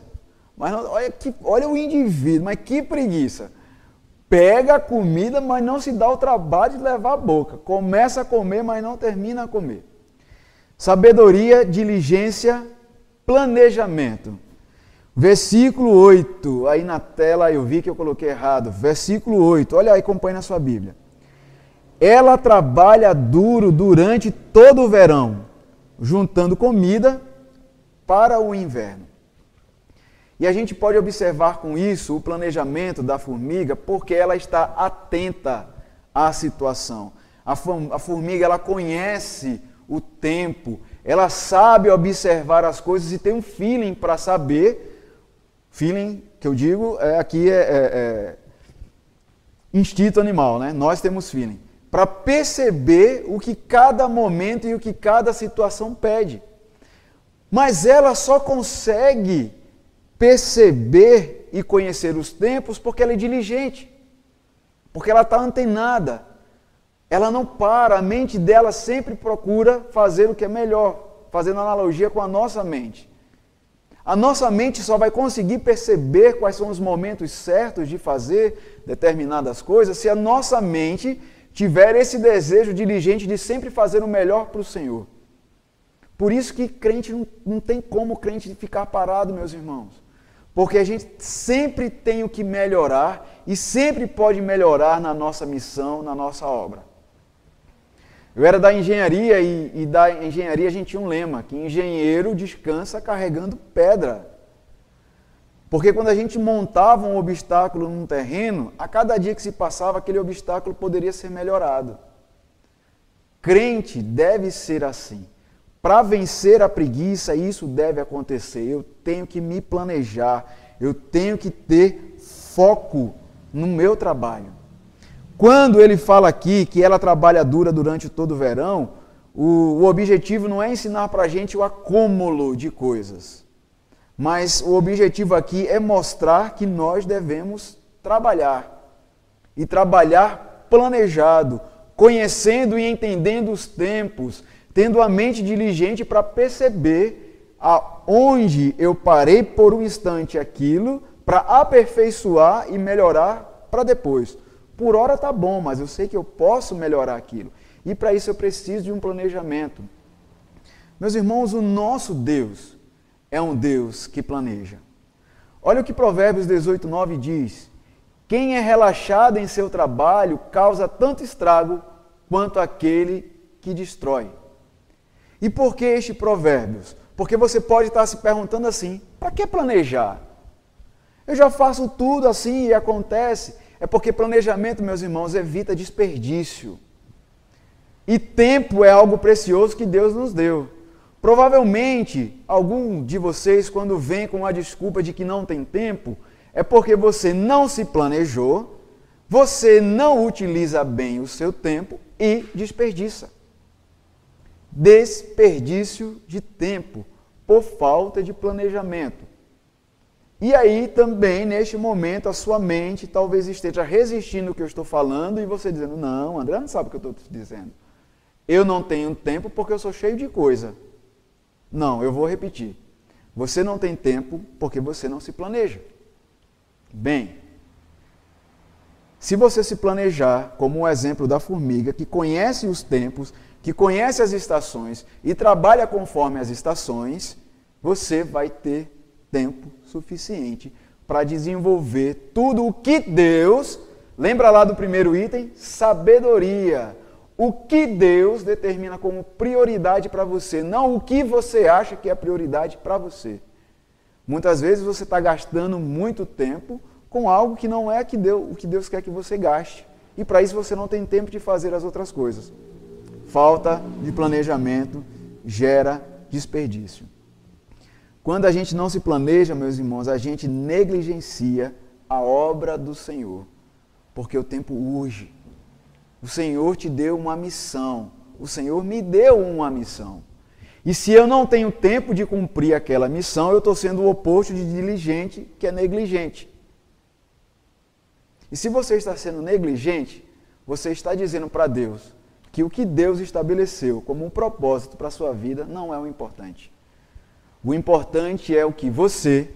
mas olha, que, olha o indivíduo, mas que preguiça. Pega a comida, mas não se dá o trabalho de levar a boca. Começa a comer, mas não termina a comer. Sabedoria, diligência, planejamento. Versículo 8, aí na tela eu vi que eu coloquei errado. Versículo 8, olha aí, acompanha na sua Bíblia. Ela trabalha duro durante todo o verão, juntando comida para o inverno. E a gente pode observar com isso o planejamento da formiga, porque ela está atenta à situação. A formiga ela conhece o tempo, ela sabe observar as coisas e tem um feeling para saber. Feeling que eu digo é, aqui é, é, é instinto animal, né? Nós temos feeling para perceber o que cada momento e o que cada situação pede. Mas ela só consegue perceber e conhecer os tempos porque ela é diligente, porque ela está antenada. Ela não para, a mente dela sempre procura fazer o que é melhor, fazendo analogia com a nossa mente. A nossa mente só vai conseguir perceber quais são os momentos certos de fazer determinadas coisas se a nossa mente tiver esse desejo diligente de sempre fazer o melhor para o Senhor. Por isso que crente não, não tem como crente ficar parado, meus irmãos. Porque a gente sempre tem o que melhorar e sempre pode melhorar na nossa missão, na nossa obra. Eu era da engenharia e, e, da engenharia a gente tinha um lema, que engenheiro descansa carregando pedra. Porque quando a gente montava um obstáculo num terreno, a cada dia que se passava, aquele obstáculo poderia ser melhorado. Crente deve ser assim. Para vencer a preguiça, isso deve acontecer. Eu tenho que me planejar, eu tenho que ter foco no meu trabalho. Quando ele fala aqui que ela trabalha dura durante todo o verão, o, o objetivo não é ensinar para a gente o acúmulo de coisas, mas o objetivo aqui é mostrar que nós devemos trabalhar e trabalhar planejado, conhecendo e entendendo os tempos, tendo a mente diligente para perceber aonde eu parei por um instante aquilo para aperfeiçoar e melhorar para depois. Por hora tá bom, mas eu sei que eu posso melhorar aquilo. E para isso eu preciso de um planejamento. Meus irmãos, o nosso Deus é um Deus que planeja. Olha o que Provérbios 18, 9 diz: Quem é relaxado em seu trabalho causa tanto estrago quanto aquele que destrói. E por que este Provérbios? Porque você pode estar se perguntando assim: para que planejar? Eu já faço tudo assim e acontece. É porque planejamento, meus irmãos, evita desperdício. E tempo é algo precioso que Deus nos deu. Provavelmente, algum de vocês, quando vem com a desculpa de que não tem tempo, é porque você não se planejou, você não utiliza bem o seu tempo e desperdiça. Desperdício de tempo por falta de planejamento. E aí também, neste momento, a sua mente talvez esteja resistindo ao que eu estou falando e você dizendo: Não, André não sabe o que eu estou te dizendo. Eu não tenho tempo porque eu sou cheio de coisa. Não, eu vou repetir. Você não tem tempo porque você não se planeja. Bem, se você se planejar, como o exemplo da formiga, que conhece os tempos, que conhece as estações e trabalha conforme as estações, você vai ter tempo suficiente para desenvolver tudo o que Deus, lembra lá do primeiro item? Sabedoria o que Deus determina como prioridade para você, não o que você acha que é prioridade para você. Muitas vezes você está gastando muito tempo com algo que não é que Deus, o que Deus quer que você gaste. E para isso você não tem tempo de fazer as outras coisas. Falta de planejamento gera desperdício. Quando a gente não se planeja, meus irmãos, a gente negligencia a obra do Senhor, porque o tempo urge. O Senhor te deu uma missão. O Senhor me deu uma missão. E se eu não tenho tempo de cumprir aquela missão, eu estou sendo o oposto de diligente, que é negligente. E se você está sendo negligente, você está dizendo para Deus que o que Deus estabeleceu como um propósito para a sua vida não é o importante. O importante é o que você,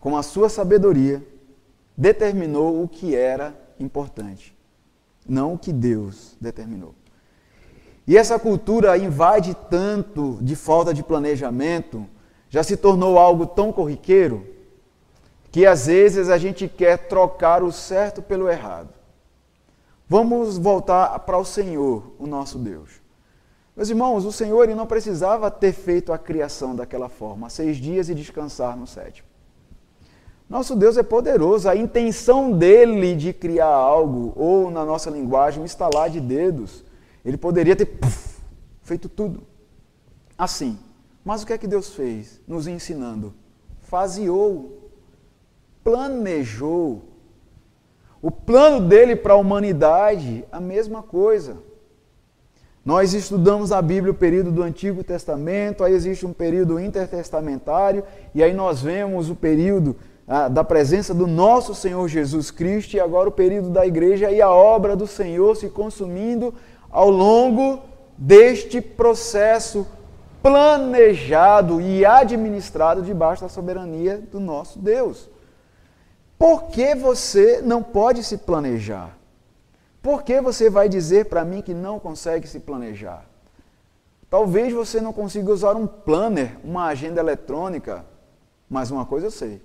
com a sua sabedoria, determinou o que era importante não o que Deus determinou. E essa cultura invade tanto de falta de planejamento, já se tornou algo tão corriqueiro, que às vezes a gente quer trocar o certo pelo errado. Vamos voltar para o Senhor, o nosso Deus. Meus irmãos, o Senhor ele não precisava ter feito a criação daquela forma, seis dias e descansar no sétimo. Nosso Deus é poderoso. A intenção dele de criar algo, ou na nossa linguagem, um estalar de dedos, ele poderia ter puff, feito tudo. Assim. Mas o que é que Deus fez? Nos ensinando. Faseou, planejou. O plano dele para a humanidade, a mesma coisa. Nós estudamos a Bíblia, o período do Antigo Testamento, aí existe um período intertestamentário, e aí nós vemos o período ah, da presença do nosso Senhor Jesus Cristo e agora o período da igreja e a obra do Senhor se consumindo ao longo deste processo planejado e administrado debaixo da soberania do nosso Deus. Por que você não pode se planejar? Por que você vai dizer para mim que não consegue se planejar? Talvez você não consiga usar um planner, uma agenda eletrônica, mas uma coisa eu sei: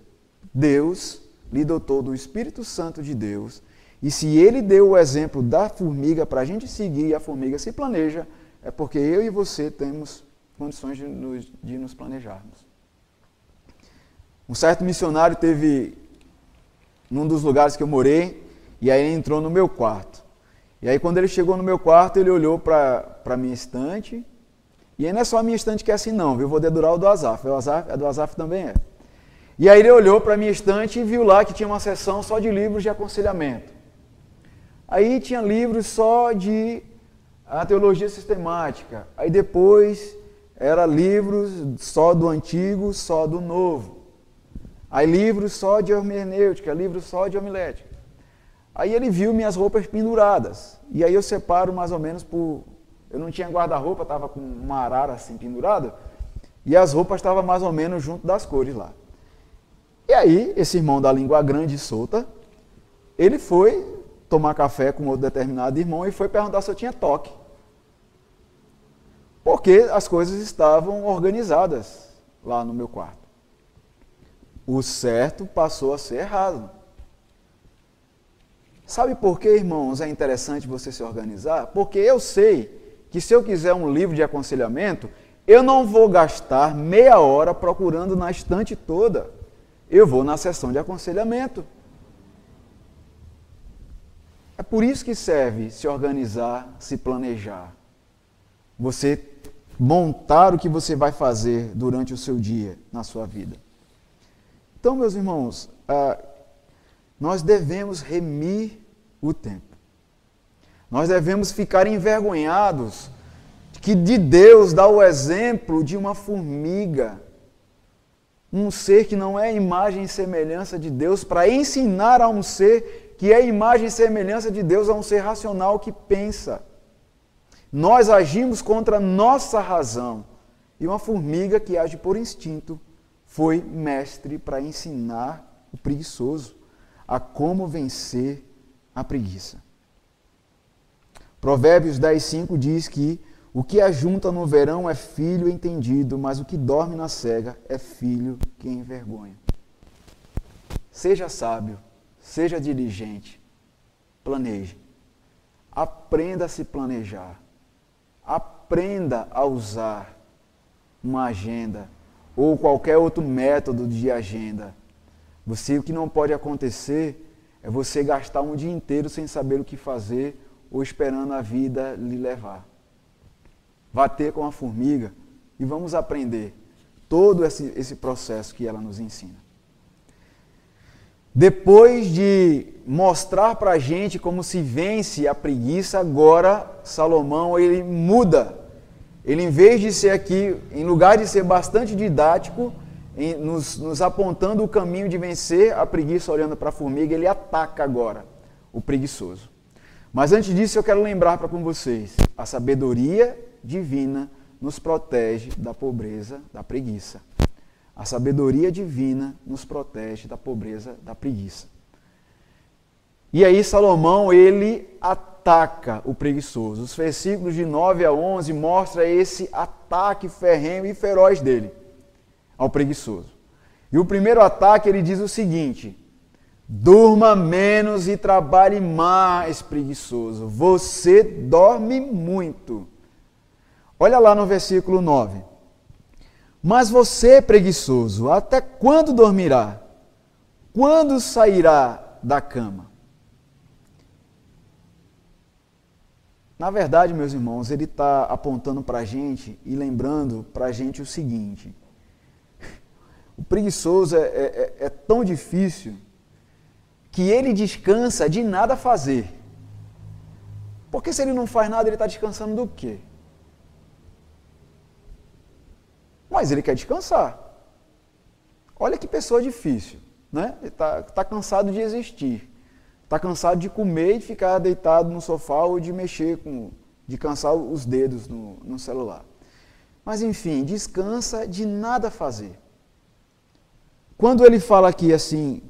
Deus lhe dotou do Espírito Santo de Deus. E se ele deu o exemplo da formiga para a gente seguir e a formiga se planeja, é porque eu e você temos condições de nos, de nos planejarmos. Um certo missionário teve num dos lugares que eu morei, e aí ele entrou no meu quarto. E aí quando ele chegou no meu quarto, ele olhou para a minha estante, e aí não é só a minha estante que é assim não, viu? Vou dedurar o do Azaf. O Azaf, a do Azaf também é. E aí ele olhou para a minha estante e viu lá que tinha uma seção só de livros de aconselhamento. Aí tinha livros só de a teologia sistemática. Aí depois era livros só do antigo, só do novo. Aí livros só de hermenêutica, livros só de homilética. Aí ele viu minhas roupas penduradas. E aí eu separo mais ou menos por. Eu não tinha guarda-roupa, estava com uma arara assim pendurada. E as roupas estavam mais ou menos junto das cores lá. E aí, esse irmão da língua grande e solta, ele foi tomar café com outro determinado irmão e foi perguntar se eu tinha toque. Porque as coisas estavam organizadas lá no meu quarto. O certo passou a ser errado. Sabe por que, irmãos, é interessante você se organizar? Porque eu sei que se eu quiser um livro de aconselhamento, eu não vou gastar meia hora procurando na estante toda. Eu vou na sessão de aconselhamento. É por isso que serve se organizar, se planejar. Você montar o que você vai fazer durante o seu dia, na sua vida. Então, meus irmãos, ah, nós devemos remir o tempo. Nós devemos ficar envergonhados que de Deus dá o exemplo de uma formiga, um ser que não é imagem e semelhança de Deus, para ensinar a um ser que é imagem e semelhança de Deus a um ser racional que pensa. Nós agimos contra nossa razão. E uma formiga que age por instinto foi mestre para ensinar o preguiçoso a como vencer a preguiça. Provérbios 10:5 diz que o que ajunta no verão é filho entendido, mas o que dorme na cega é filho que envergonha. Seja sábio Seja diligente. Planeje. Aprenda a se planejar. Aprenda a usar uma agenda ou qualquer outro método de agenda. Você o que não pode acontecer é você gastar um dia inteiro sem saber o que fazer ou esperando a vida lhe levar. Vá ter com a formiga e vamos aprender todo esse, esse processo que ela nos ensina. Depois de mostrar para a gente como se vence a preguiça, agora Salomão ele muda. Ele, em vez de ser aqui, em lugar de ser bastante didático, em, nos, nos apontando o caminho de vencer a preguiça olhando para a formiga, ele ataca agora o preguiçoso. Mas antes disso, eu quero lembrar para com vocês: a sabedoria divina nos protege da pobreza, da preguiça. A sabedoria divina nos protege da pobreza, da preguiça. E aí Salomão, ele ataca o preguiçoso. Os versículos de 9 a 11 mostram esse ataque ferrenho e feroz dele ao preguiçoso. E o primeiro ataque ele diz o seguinte: Durma menos e trabalhe mais, preguiçoso. Você dorme muito. Olha lá no versículo 9. Mas você, preguiçoso, até quando dormirá? Quando sairá da cama? Na verdade, meus irmãos, ele está apontando para a gente e lembrando para a gente o seguinte: o preguiçoso é, é, é, é tão difícil que ele descansa de nada fazer. Porque se ele não faz nada, ele está descansando do quê? mas ele quer descansar. Olha que pessoa difícil, né? Ele está tá cansado de existir. Está cansado de comer e ficar deitado no sofá ou de mexer com, de cansar os dedos no, no celular. Mas enfim, descansa de nada fazer. Quando ele fala aqui assim,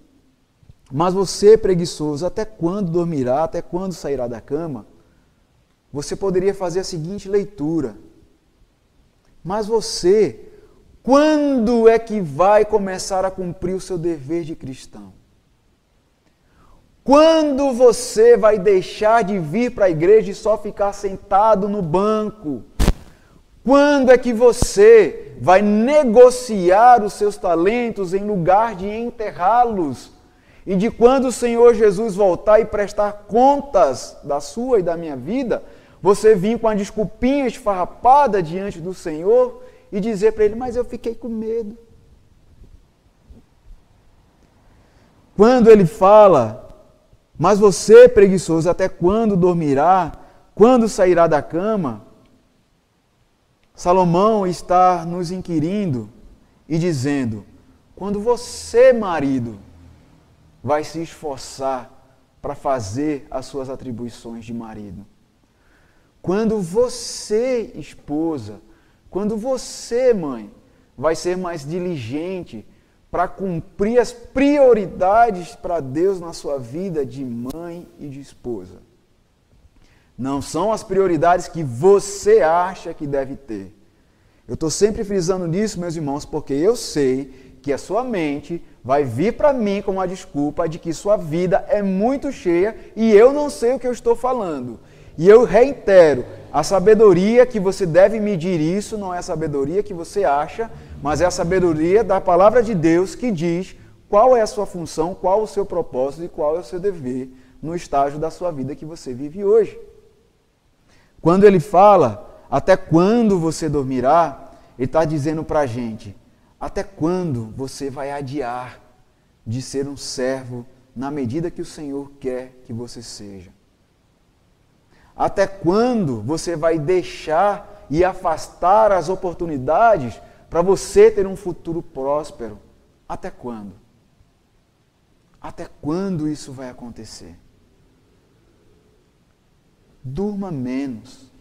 mas você, preguiçoso, até quando dormirá, até quando sairá da cama? Você poderia fazer a seguinte leitura. Mas você, quando é que vai começar a cumprir o seu dever de cristão? Quando você vai deixar de vir para a igreja e só ficar sentado no banco? Quando é que você vai negociar os seus talentos em lugar de enterrá-los? E de quando o Senhor Jesus voltar e prestar contas da sua e da minha vida, você vir com a desculpinha esfarrapada diante do Senhor e dizer para ele: Mas eu fiquei com medo. Quando ele fala, mas você, preguiçoso, até quando dormirá? Quando sairá da cama? Salomão está nos inquirindo e dizendo: quando você, marido, vai se esforçar para fazer as suas atribuições de marido? Quando você, esposa, quando você, mãe, vai ser mais diligente para cumprir as prioridades para Deus na sua vida de mãe e de esposa. Não são as prioridades que você acha que deve ter. Eu estou sempre frisando nisso, meus irmãos, porque eu sei que a sua mente vai vir para mim com uma desculpa de que sua vida é muito cheia e eu não sei o que eu estou falando. E eu reitero, a sabedoria que você deve medir isso não é a sabedoria que você acha, mas é a sabedoria da palavra de Deus que diz qual é a sua função, qual o seu propósito e qual é o seu dever no estágio da sua vida que você vive hoje. Quando ele fala, até quando você dormirá, ele está dizendo para a gente, até quando você vai adiar de ser um servo na medida que o Senhor quer que você seja? Até quando você vai deixar e afastar as oportunidades para você ter um futuro próspero? Até quando? Até quando isso vai acontecer? Durma menos,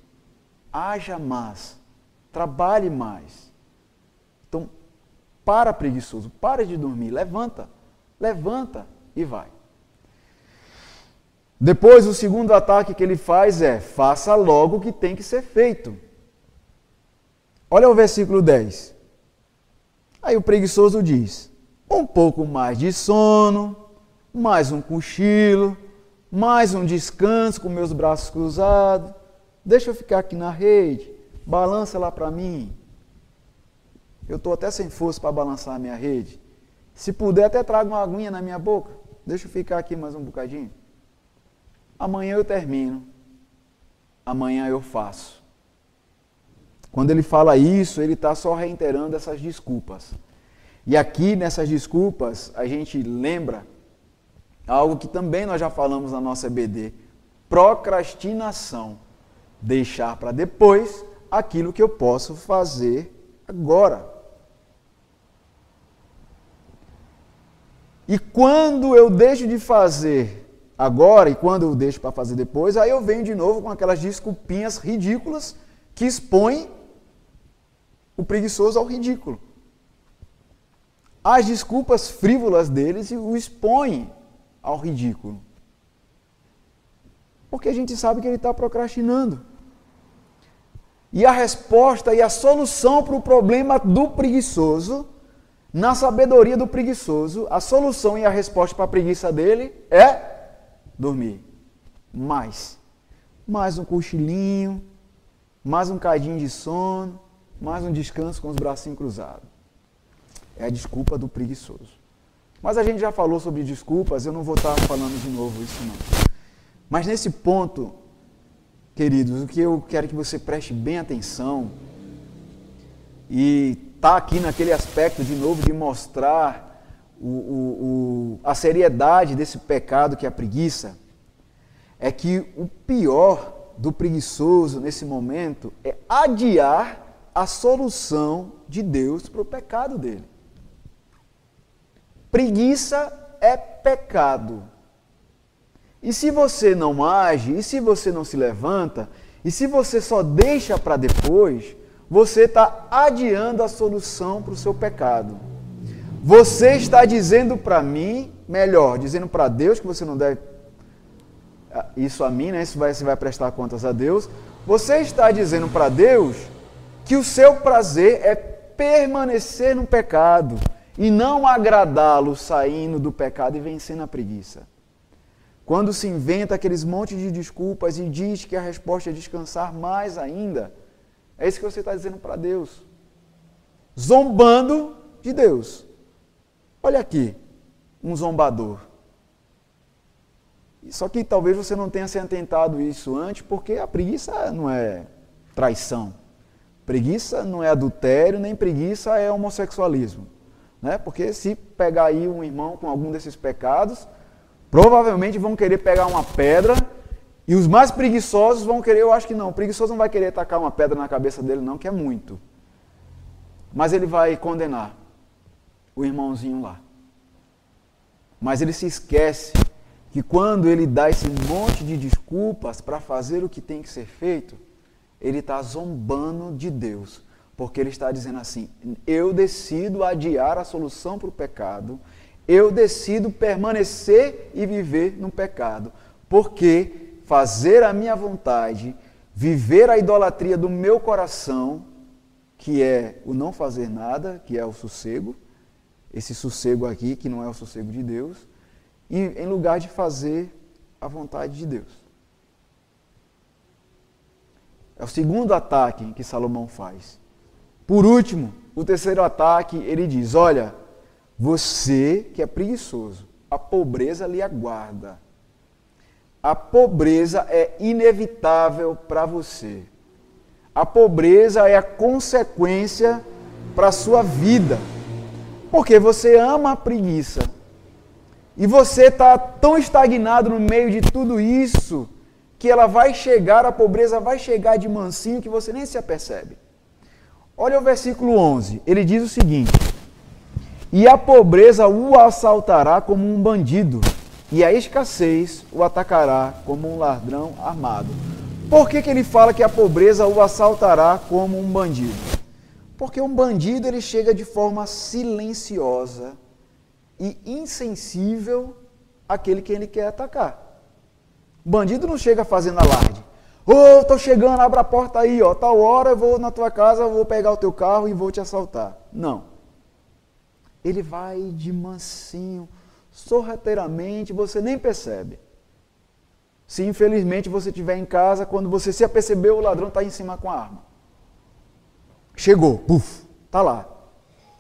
haja mais, trabalhe mais. Então, para preguiçoso, para de dormir, levanta, levanta e vai. Depois, o segundo ataque que ele faz é: faça logo o que tem que ser feito. Olha o versículo 10. Aí o preguiçoso diz: um pouco mais de sono, mais um cochilo, mais um descanso com meus braços cruzados. Deixa eu ficar aqui na rede, balança lá para mim. Eu estou até sem força para balançar a minha rede. Se puder, até trago uma aguinha na minha boca. Deixa eu ficar aqui mais um bocadinho. Amanhã eu termino. Amanhã eu faço. Quando ele fala isso, ele está só reiterando essas desculpas. E aqui nessas desculpas, a gente lembra algo que também nós já falamos na nossa EBD: procrastinação. Deixar para depois aquilo que eu posso fazer agora. E quando eu deixo de fazer agora e quando eu deixo para fazer depois, aí eu venho de novo com aquelas desculpinhas ridículas que expõem o preguiçoso ao ridículo. As desculpas frívolas deles o expõem ao ridículo. Porque a gente sabe que ele está procrastinando. E a resposta e a solução para o problema do preguiçoso na sabedoria do preguiçoso, a solução e a resposta para a preguiça dele é dormir. Mais. Mais um cochilinho, mais um cadinho de sono, mais um descanso com os bracinhos cruzados. É a desculpa do preguiçoso. Mas a gente já falou sobre desculpas, eu não vou estar falando de novo isso não. Mas nesse ponto, queridos, o que eu quero que você preste bem atenção e está aqui naquele aspecto de novo de mostrar o, o, o, a seriedade desse pecado que é a preguiça, é que o pior do preguiçoso nesse momento é adiar a solução de Deus para o pecado dele. Preguiça é pecado. E se você não age, e se você não se levanta, e se você só deixa para depois, você está adiando a solução para o seu pecado. Você está dizendo para mim, melhor, dizendo para Deus que você não deve ah, isso a mim, né? Isso vai, você vai prestar contas a Deus. Você está dizendo para Deus que o seu prazer é permanecer no pecado e não agradá-lo saindo do pecado e vencendo a preguiça. Quando se inventa aqueles montes de desculpas e diz que a resposta é descansar mais ainda, é isso que você está dizendo para Deus. Zombando de Deus. Olha aqui, um zombador. Só que talvez você não tenha se atentado isso antes, porque a preguiça não é traição. Preguiça não é adultério, nem preguiça é homossexualismo. Né? Porque se pegar aí um irmão com algum desses pecados, provavelmente vão querer pegar uma pedra e os mais preguiçosos vão querer, eu acho que não, o preguiçoso não vai querer tacar uma pedra na cabeça dele, não, que é muito. Mas ele vai condenar o irmãozinho lá. Mas ele se esquece que quando ele dá esse monte de desculpas para fazer o que tem que ser feito, ele está zombando de Deus. Porque ele está dizendo assim: eu decido adiar a solução para o pecado, eu decido permanecer e viver no pecado. Porque fazer a minha vontade, viver a idolatria do meu coração, que é o não fazer nada, que é o sossego, esse sossego aqui, que não é o sossego de Deus, em lugar de fazer a vontade de Deus. É o segundo ataque que Salomão faz. Por último, o terceiro ataque, ele diz: Olha, você que é preguiçoso, a pobreza lhe aguarda. A pobreza é inevitável para você. A pobreza é a consequência para a sua vida. Porque você ama a preguiça. E você está tão estagnado no meio de tudo isso que ela vai chegar, a pobreza vai chegar de mansinho que você nem se apercebe. Olha o versículo 11. Ele diz o seguinte: E a pobreza o assaltará como um bandido, e a escassez o atacará como um ladrão armado. Por que, que ele fala que a pobreza o assaltará como um bandido? Porque um bandido ele chega de forma silenciosa e insensível àquele que ele quer atacar. Bandido não chega fazendo alarde. Ô, oh, tô chegando, abre a porta aí, ó. Tal hora eu vou na tua casa, vou pegar o teu carro e vou te assaltar. Não. Ele vai de mansinho, sorrateiramente, você nem percebe. Se infelizmente você estiver em casa, quando você se apercebeu, o ladrão está em cima com a arma. Chegou, puf, está lá.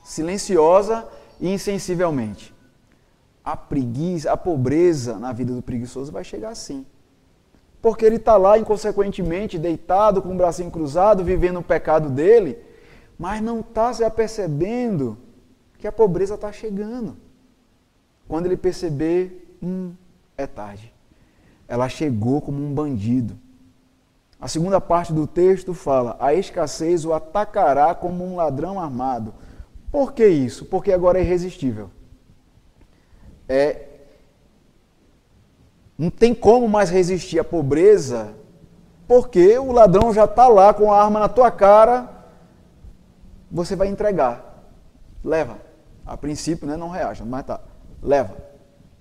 Silenciosa e insensivelmente. A preguiça, a pobreza na vida do preguiçoso vai chegar assim. Porque ele está lá, inconsequentemente, deitado, com o bracinho cruzado, vivendo o pecado dele, mas não está se apercebendo que a pobreza está chegando. Quando ele perceber, hum, é tarde ela chegou como um bandido. A segunda parte do texto fala: a escassez o atacará como um ladrão armado. Por que isso? Porque agora é irresistível. É, não tem como mais resistir à pobreza, porque o ladrão já está lá com a arma na tua cara, você vai entregar. Leva. A princípio, né, não reaja, mas tá. Leva.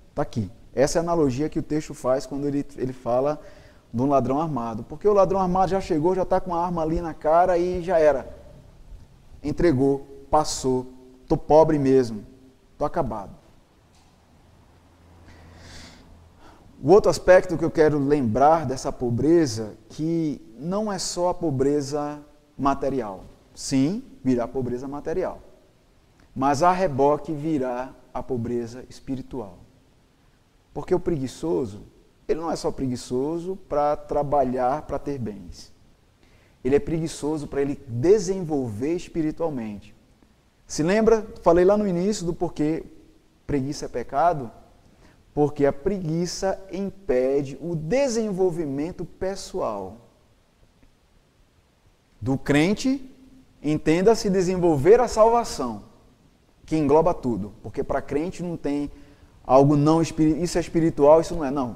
Está aqui. Essa é a analogia que o texto faz quando ele, ele fala de um ladrão armado. Porque o ladrão armado já chegou, já está com a arma ali na cara e já era. Entregou, passou, estou pobre mesmo, estou acabado. O outro aspecto que eu quero lembrar dessa pobreza, que não é só a pobreza material. Sim, virá pobreza material. Mas a reboque virá a pobreza espiritual. Porque o preguiçoso, ele não é só preguiçoso para trabalhar para ter bens. Ele é preguiçoso para ele desenvolver espiritualmente. Se lembra? Falei lá no início do porquê preguiça é pecado? Porque a preguiça impede o desenvolvimento pessoal. Do crente, entenda-se desenvolver a salvação, que engloba tudo. Porque para crente não tem algo não espiritual, isso é espiritual, isso não é, não.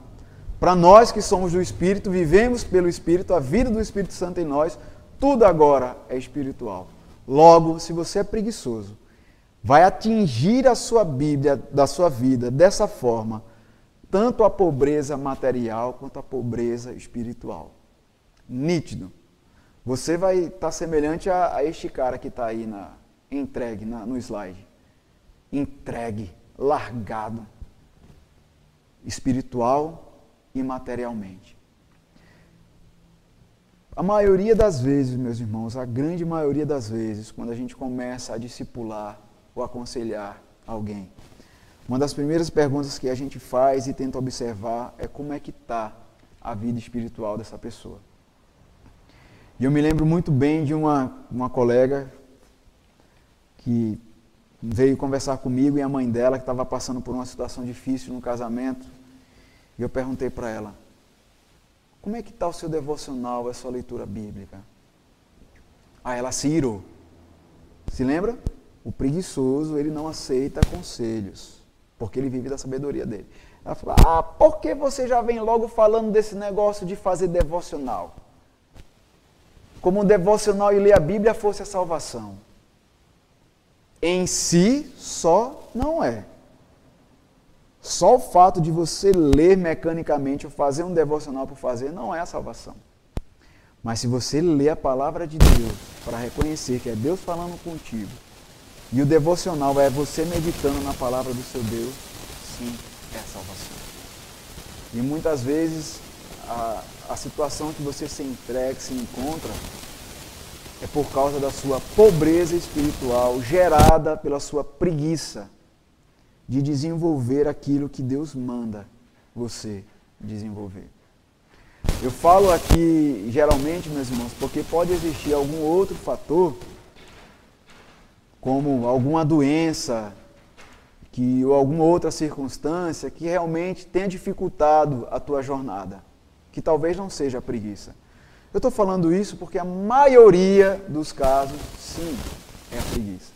Para nós que somos do Espírito, vivemos pelo Espírito, a vida do Espírito Santo em nós, tudo agora é espiritual. Logo, se você é preguiçoso, vai atingir a sua Bíblia da sua vida dessa forma, tanto a pobreza material quanto a pobreza espiritual. Nítido. Você vai estar tá semelhante a, a, este cara que está aí na, entregue na, no slide. Entregue, largado, espiritual e materialmente. A maioria das vezes, meus irmãos, a grande maioria das vezes, quando a gente começa a discipular ou aconselhar alguém, uma das primeiras perguntas que a gente faz e tenta observar é como é que está a vida espiritual dessa pessoa. E eu me lembro muito bem de uma, uma colega que veio conversar comigo e a mãe dela, que estava passando por uma situação difícil no casamento. E eu perguntei para ela: Como é que está o seu devocional, a sua leitura bíblica? Aí ela se irou. Se lembra? O preguiçoso, ele não aceita conselhos, porque ele vive da sabedoria dele. Ela falou: Ah, por que você já vem logo falando desse negócio de fazer devocional? Como o devocional e ler a Bíblia fosse a salvação em si só não é. Só o fato de você ler mecanicamente ou fazer um devocional por fazer não é a salvação. Mas se você ler a palavra de Deus para reconhecer que é Deus falando contigo, E o devocional é você meditando na palavra do seu Deus. Sim, é a salvação. E muitas vezes a, a situação que você se entrega, se encontra, é por causa da sua pobreza espiritual gerada pela sua preguiça de desenvolver aquilo que Deus manda você desenvolver. Eu falo aqui geralmente, meus irmãos, porque pode existir algum outro fator, como alguma doença, que, ou alguma outra circunstância que realmente tenha dificultado a tua jornada, que talvez não seja a preguiça. Eu estou falando isso porque a maioria dos casos, sim, é a preguiça.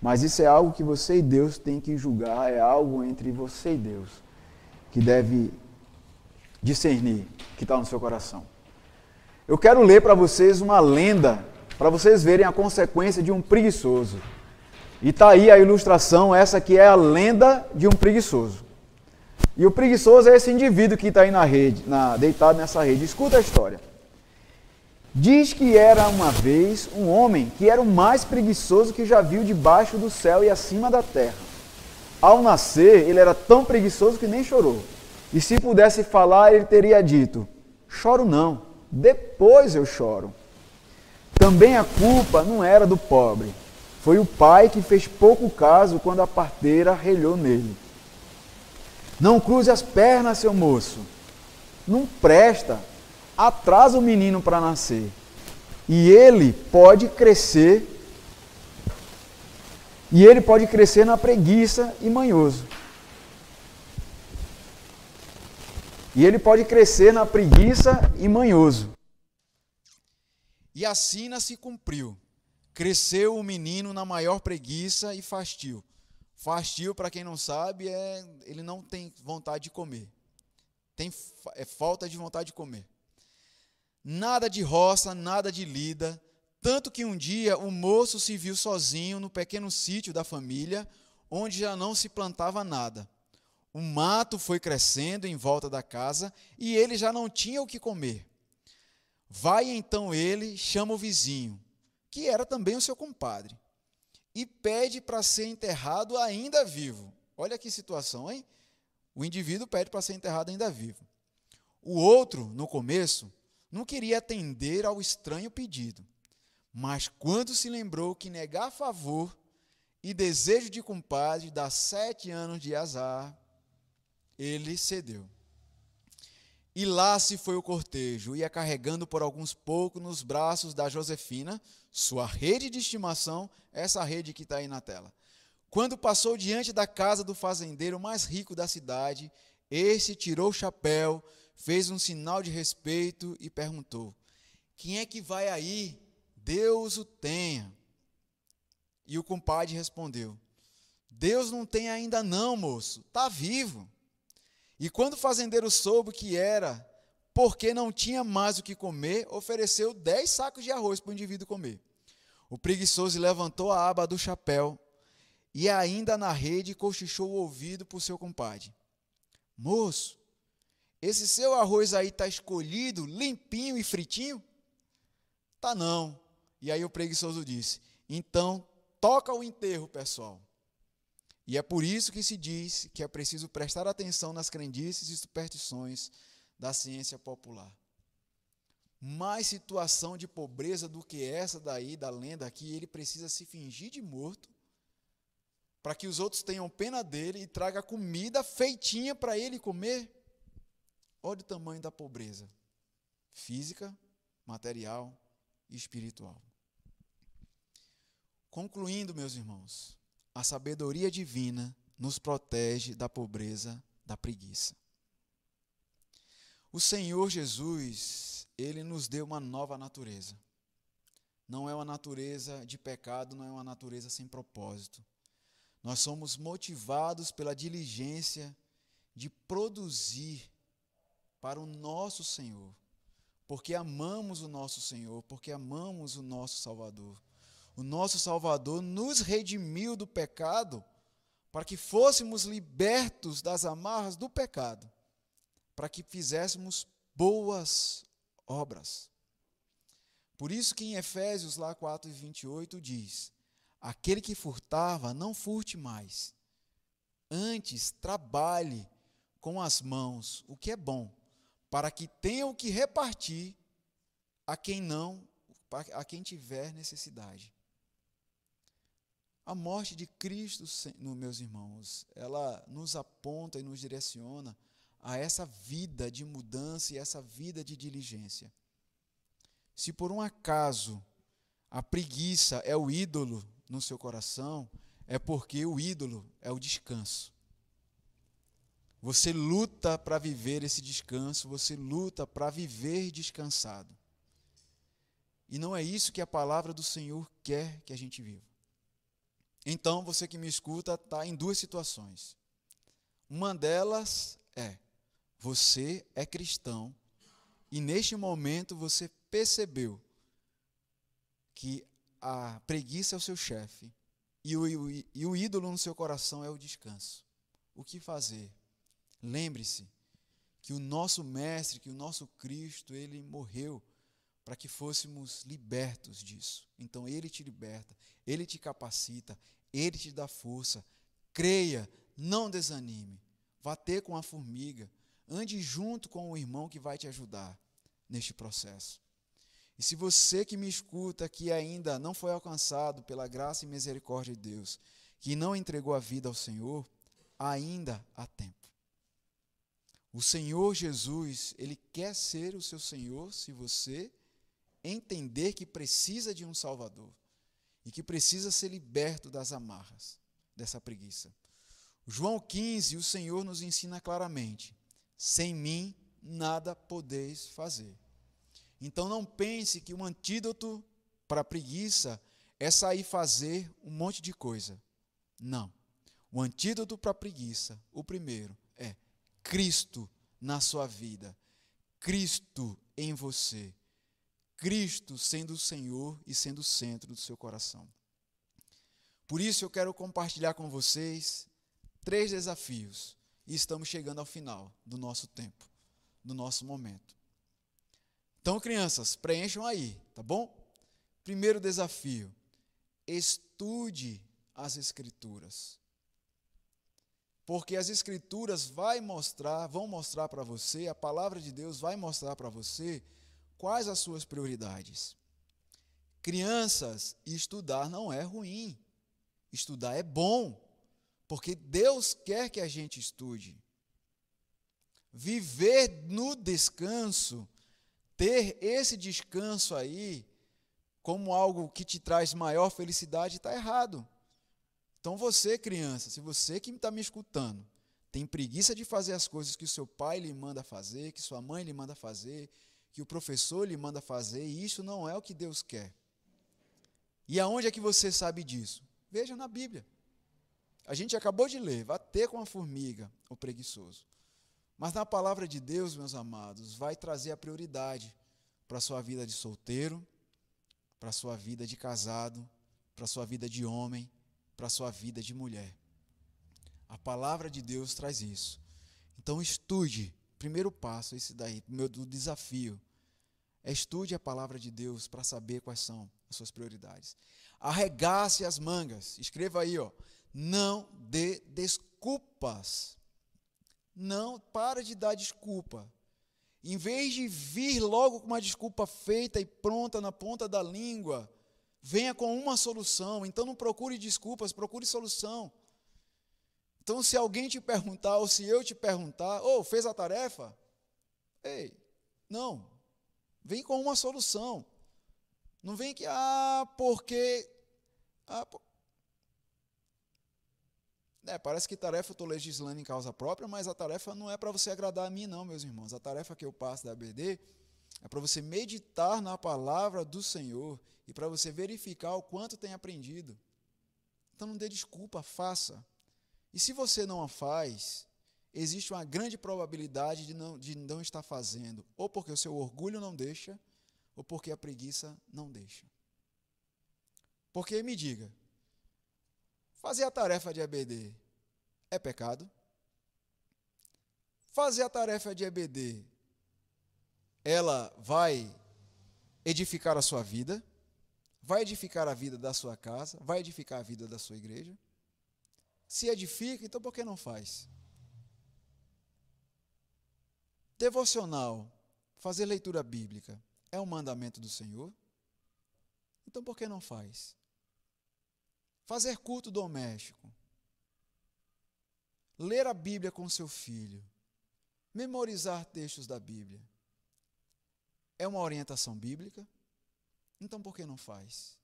Mas isso é algo que você e Deus têm que julgar, é algo entre você e Deus, que deve discernir, que está no seu coração. Eu quero ler para vocês uma lenda, para vocês verem a consequência de um preguiçoso. E está aí a ilustração, essa que é a lenda de um preguiçoso. E o preguiçoso é esse indivíduo que está aí na rede, na, deitado nessa rede. Escuta a história. Diz que era uma vez um homem que era o mais preguiçoso que já viu debaixo do céu e acima da terra. Ao nascer, ele era tão preguiçoso que nem chorou. E se pudesse falar, ele teria dito: Choro não, depois eu choro. Também a culpa não era do pobre foi o pai que fez pouco caso quando a parteira relhou nele. Não cruze as pernas, seu moço. Não presta. Atrasa o menino para nascer. E ele pode crescer. E ele pode crescer na preguiça e manhoso. E ele pode crescer na preguiça e manhoso. E a sina se cumpriu. Cresceu o menino na maior preguiça e fastio. Fastio, para quem não sabe, é ele não tem vontade de comer. Tem é falta de vontade de comer. Nada de roça, nada de lida, tanto que um dia o moço se viu sozinho no pequeno sítio da família, onde já não se plantava nada. O mato foi crescendo em volta da casa e ele já não tinha o que comer. Vai então ele, chama o vizinho que era também o seu compadre, e pede para ser enterrado ainda vivo. Olha que situação, hein? O indivíduo pede para ser enterrado ainda vivo. O outro, no começo, não queria atender ao estranho pedido, mas quando se lembrou que negar favor e desejo de compadre dá sete anos de azar, ele cedeu. E lá se foi o cortejo, ia carregando por alguns poucos nos braços da Josefina, sua rede de estimação, essa rede que está aí na tela. Quando passou diante da casa do fazendeiro mais rico da cidade, esse tirou o chapéu, fez um sinal de respeito e perguntou: Quem é que vai aí? Deus o tenha. E o compadre respondeu: Deus não tem ainda não, moço, está vivo. E quando o fazendeiro soube que era porque não tinha mais o que comer, ofereceu dez sacos de arroz para o indivíduo comer. O preguiçoso levantou a aba do chapéu e ainda na rede cochichou o ouvido o seu compadre. Moço, esse seu arroz aí está escolhido, limpinho e fritinho? Tá não. E aí o preguiçoso disse: Então toca o enterro, pessoal. E é por isso que se diz que é preciso prestar atenção nas crendices e superstições da ciência popular. Mais situação de pobreza do que essa daí, da lenda aqui, ele precisa se fingir de morto para que os outros tenham pena dele e traga comida feitinha para ele comer. Olha o tamanho da pobreza física, material e espiritual. Concluindo, meus irmãos, a sabedoria divina nos protege da pobreza, da preguiça. O Senhor Jesus, ele nos deu uma nova natureza. Não é uma natureza de pecado, não é uma natureza sem propósito. Nós somos motivados pela diligência de produzir para o nosso Senhor, porque amamos o nosso Senhor, porque amamos o nosso Salvador o nosso Salvador nos redimiu do pecado para que fôssemos libertos das amarras do pecado, para que fizéssemos boas obras. Por isso que em Efésios lá 4 e 28 diz: Aquele que furtava, não furte mais. Antes, trabalhe com as mãos o que é bom, para que tenha o que repartir a quem não, a quem tiver necessidade. A morte de Cristo, meus irmãos, ela nos aponta e nos direciona a essa vida de mudança e essa vida de diligência. Se por um acaso a preguiça é o ídolo no seu coração, é porque o ídolo é o descanso. Você luta para viver esse descanso, você luta para viver descansado. E não é isso que a palavra do Senhor quer que a gente viva. Então, você que me escuta está em duas situações. Uma delas é: você é cristão e neste momento você percebeu que a preguiça é o seu chefe e o, e, o ídolo no seu coração é o descanso. O que fazer? Lembre-se que o nosso mestre, que o nosso Cristo, ele morreu para que fôssemos libertos disso. Então ele te liberta, ele te capacita, ele te dá força. Creia, não desanime. Vá ter com a formiga, ande junto com o irmão que vai te ajudar neste processo. E se você que me escuta que ainda não foi alcançado pela graça e misericórdia de Deus, que não entregou a vida ao Senhor, ainda há tempo. O Senhor Jesus, ele quer ser o seu Senhor se você entender que precisa de um Salvador e que precisa ser liberto das amarras dessa preguiça. João 15, o Senhor nos ensina claramente: sem mim nada podeis fazer. Então não pense que o antídoto para a preguiça é sair fazer um monte de coisa. Não. O antídoto para a preguiça, o primeiro, é Cristo na sua vida, Cristo em você, Cristo sendo o Senhor e sendo o centro do seu coração. Por isso eu quero compartilhar com vocês três desafios e estamos chegando ao final do nosso tempo, do nosso momento. Então, crianças, preencham aí, tá bom? Primeiro desafio: estude as Escrituras. Porque as Escrituras vai mostrar, vão mostrar para você, a palavra de Deus vai mostrar para você quais as suas prioridades. Crianças, estudar não é ruim. Estudar é bom, porque Deus quer que a gente estude. Viver no descanso ter esse descanso aí como algo que te traz maior felicidade está errado. Então você, criança, se você que está me escutando, tem preguiça de fazer as coisas que o seu pai lhe manda fazer, que sua mãe lhe manda fazer, que o professor lhe manda fazer, e isso não é o que Deus quer. E aonde é que você sabe disso? Veja na Bíblia. A gente acabou de ler, vá ter com a formiga, o preguiçoso. Mas na palavra de Deus, meus amados, vai trazer a prioridade para a sua vida de solteiro, para a sua vida de casado, para a sua vida de homem, para a sua vida de mulher. A palavra de Deus traz isso. Então estude. Primeiro passo, esse daí, meu do desafio. É estude a palavra de Deus para saber quais são as suas prioridades. Arregace as mangas. Escreva aí, ó. Não dê desculpas não, para de dar desculpa. Em vez de vir logo com uma desculpa feita e pronta na ponta da língua, venha com uma solução. Então não procure desculpas, procure solução. Então, se alguém te perguntar, ou se eu te perguntar, ou oh, fez a tarefa? Ei, não. Vem com uma solução. Não vem que, ah, porque. Ah, é, parece que tarefa eu estou legislando em causa própria, mas a tarefa não é para você agradar a mim, não, meus irmãos. A tarefa que eu passo da ABD é para você meditar na palavra do Senhor e para você verificar o quanto tem aprendido. Então não dê desculpa, faça. E se você não a faz, existe uma grande probabilidade de não, de não estar fazendo, ou porque o seu orgulho não deixa, ou porque a preguiça não deixa. Porque me diga, Fazer a tarefa de EBD é pecado? Fazer a tarefa de EBD, ela vai edificar a sua vida? vai edificar a vida da sua casa, vai edificar a vida da sua igreja. Se edifica, então por que não faz? Devocional, fazer leitura bíblica, é um mandamento do Senhor? Então por que não faz? Fazer culto doméstico, ler a Bíblia com seu filho, memorizar textos da Bíblia, é uma orientação bíblica? Então por que não faz?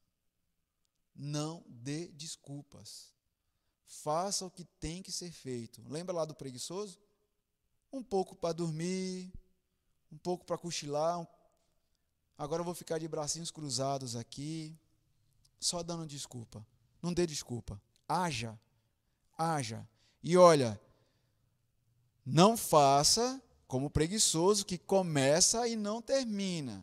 Não dê desculpas. Faça o que tem que ser feito. Lembra lá do preguiçoso? Um pouco para dormir, um pouco para cochilar. Agora eu vou ficar de bracinhos cruzados aqui, só dando desculpa. Não dê desculpa. Haja. Haja. E olha, não faça como preguiçoso que começa e não termina.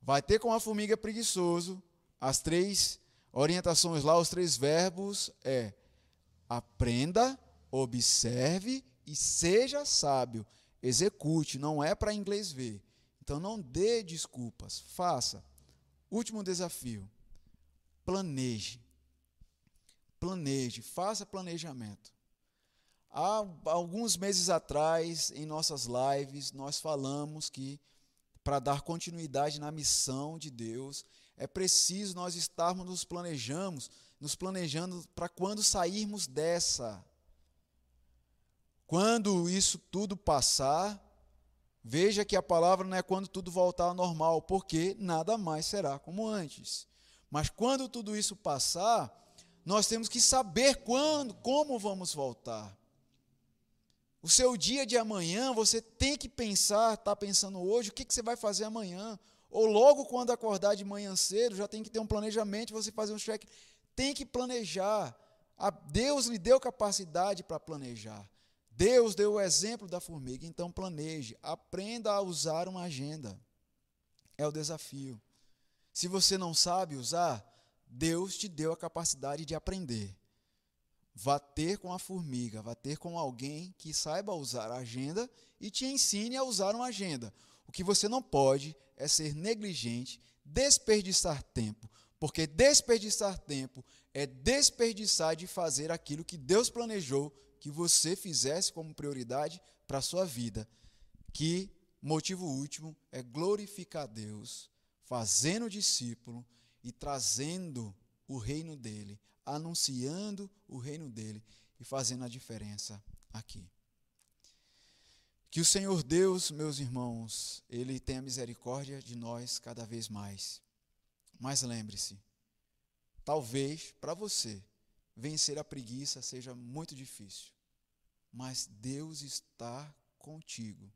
Vai ter com a formiga preguiçoso as três orientações lá, os três verbos é aprenda, observe e seja sábio. Execute, não é para inglês ver. Então não dê desculpas, faça. Último desafio. Planeje. Planeje, faça planejamento. Há alguns meses atrás, em nossas lives, nós falamos que para dar continuidade na missão de Deus, é preciso nós estarmos nos planejamos, nos planejando para quando sairmos dessa. Quando isso tudo passar, veja que a palavra não é quando tudo voltar ao normal, porque nada mais será como antes. Mas quando tudo isso passar, nós temos que saber quando, como vamos voltar. O seu dia de amanhã, você tem que pensar, está pensando hoje, o que, que você vai fazer amanhã. Ou logo quando acordar de manhã cedo, já tem que ter um planejamento, você fazer um check. Tem que planejar. A Deus lhe deu capacidade para planejar. Deus deu o exemplo da formiga, então planeje. Aprenda a usar uma agenda. É o desafio. Se você não sabe usar, Deus te deu a capacidade de aprender. Vá ter com a formiga, vá ter com alguém que saiba usar a agenda e te ensine a usar uma agenda. O que você não pode é ser negligente, desperdiçar tempo, porque desperdiçar tempo é desperdiçar de fazer aquilo que Deus planejou que você fizesse como prioridade para a sua vida. Que motivo último é glorificar Deus, fazendo discípulo e trazendo o reino dele anunciando o reino dele e fazendo a diferença aqui. Que o Senhor Deus, meus irmãos, ele tenha misericórdia de nós cada vez mais. Mas lembre-se, talvez para você vencer a preguiça seja muito difícil, mas Deus está contigo.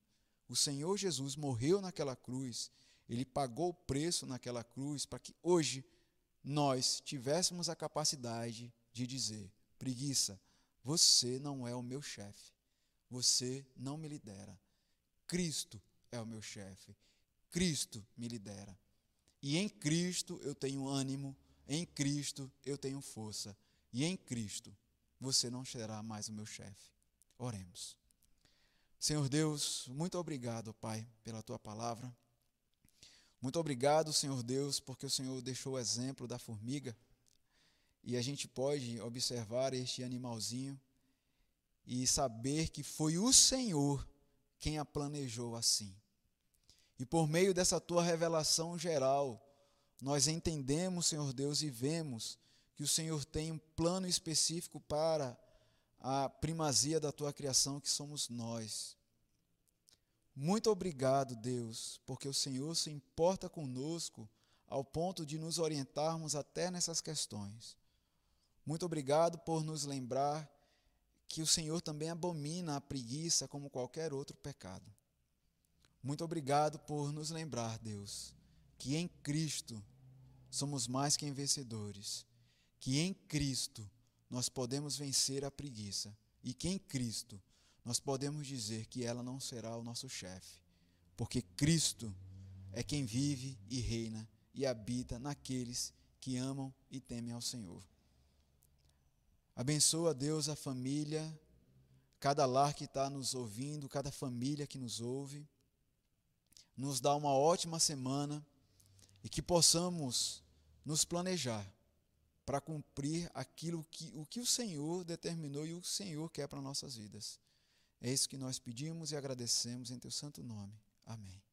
O Senhor Jesus morreu naquela cruz, ele pagou o preço naquela cruz para que hoje nós tivéssemos a capacidade de dizer: preguiça, você não é o meu chefe, você não me lidera. Cristo é o meu chefe, Cristo me lidera. E em Cristo eu tenho ânimo, em Cristo eu tenho força, e em Cristo você não será mais o meu chefe. Oremos. Senhor Deus, muito obrigado, Pai, pela tua palavra. Muito obrigado, Senhor Deus, porque o Senhor deixou o exemplo da formiga e a gente pode observar este animalzinho e saber que foi o Senhor quem a planejou assim. E por meio dessa tua revelação geral, nós entendemos, Senhor Deus, e vemos que o Senhor tem um plano específico para a primazia da tua criação, que somos nós. Muito obrigado, Deus, porque o Senhor se importa conosco ao ponto de nos orientarmos até nessas questões. Muito obrigado por nos lembrar que o Senhor também abomina a preguiça como qualquer outro pecado. Muito obrigado por nos lembrar, Deus, que em Cristo somos mais que vencedores, que em Cristo nós podemos vencer a preguiça e que em Cristo nós podemos dizer que ela não será o nosso chefe, porque Cristo é quem vive e reina e habita naqueles que amam e temem ao Senhor. Abençoa, Deus, a família, cada lar que está nos ouvindo, cada família que nos ouve. Nos dá uma ótima semana e que possamos nos planejar para cumprir aquilo que o que o Senhor determinou e o Senhor quer para nossas vidas. É isso que nós pedimos e agradecemos em teu santo nome. Amém.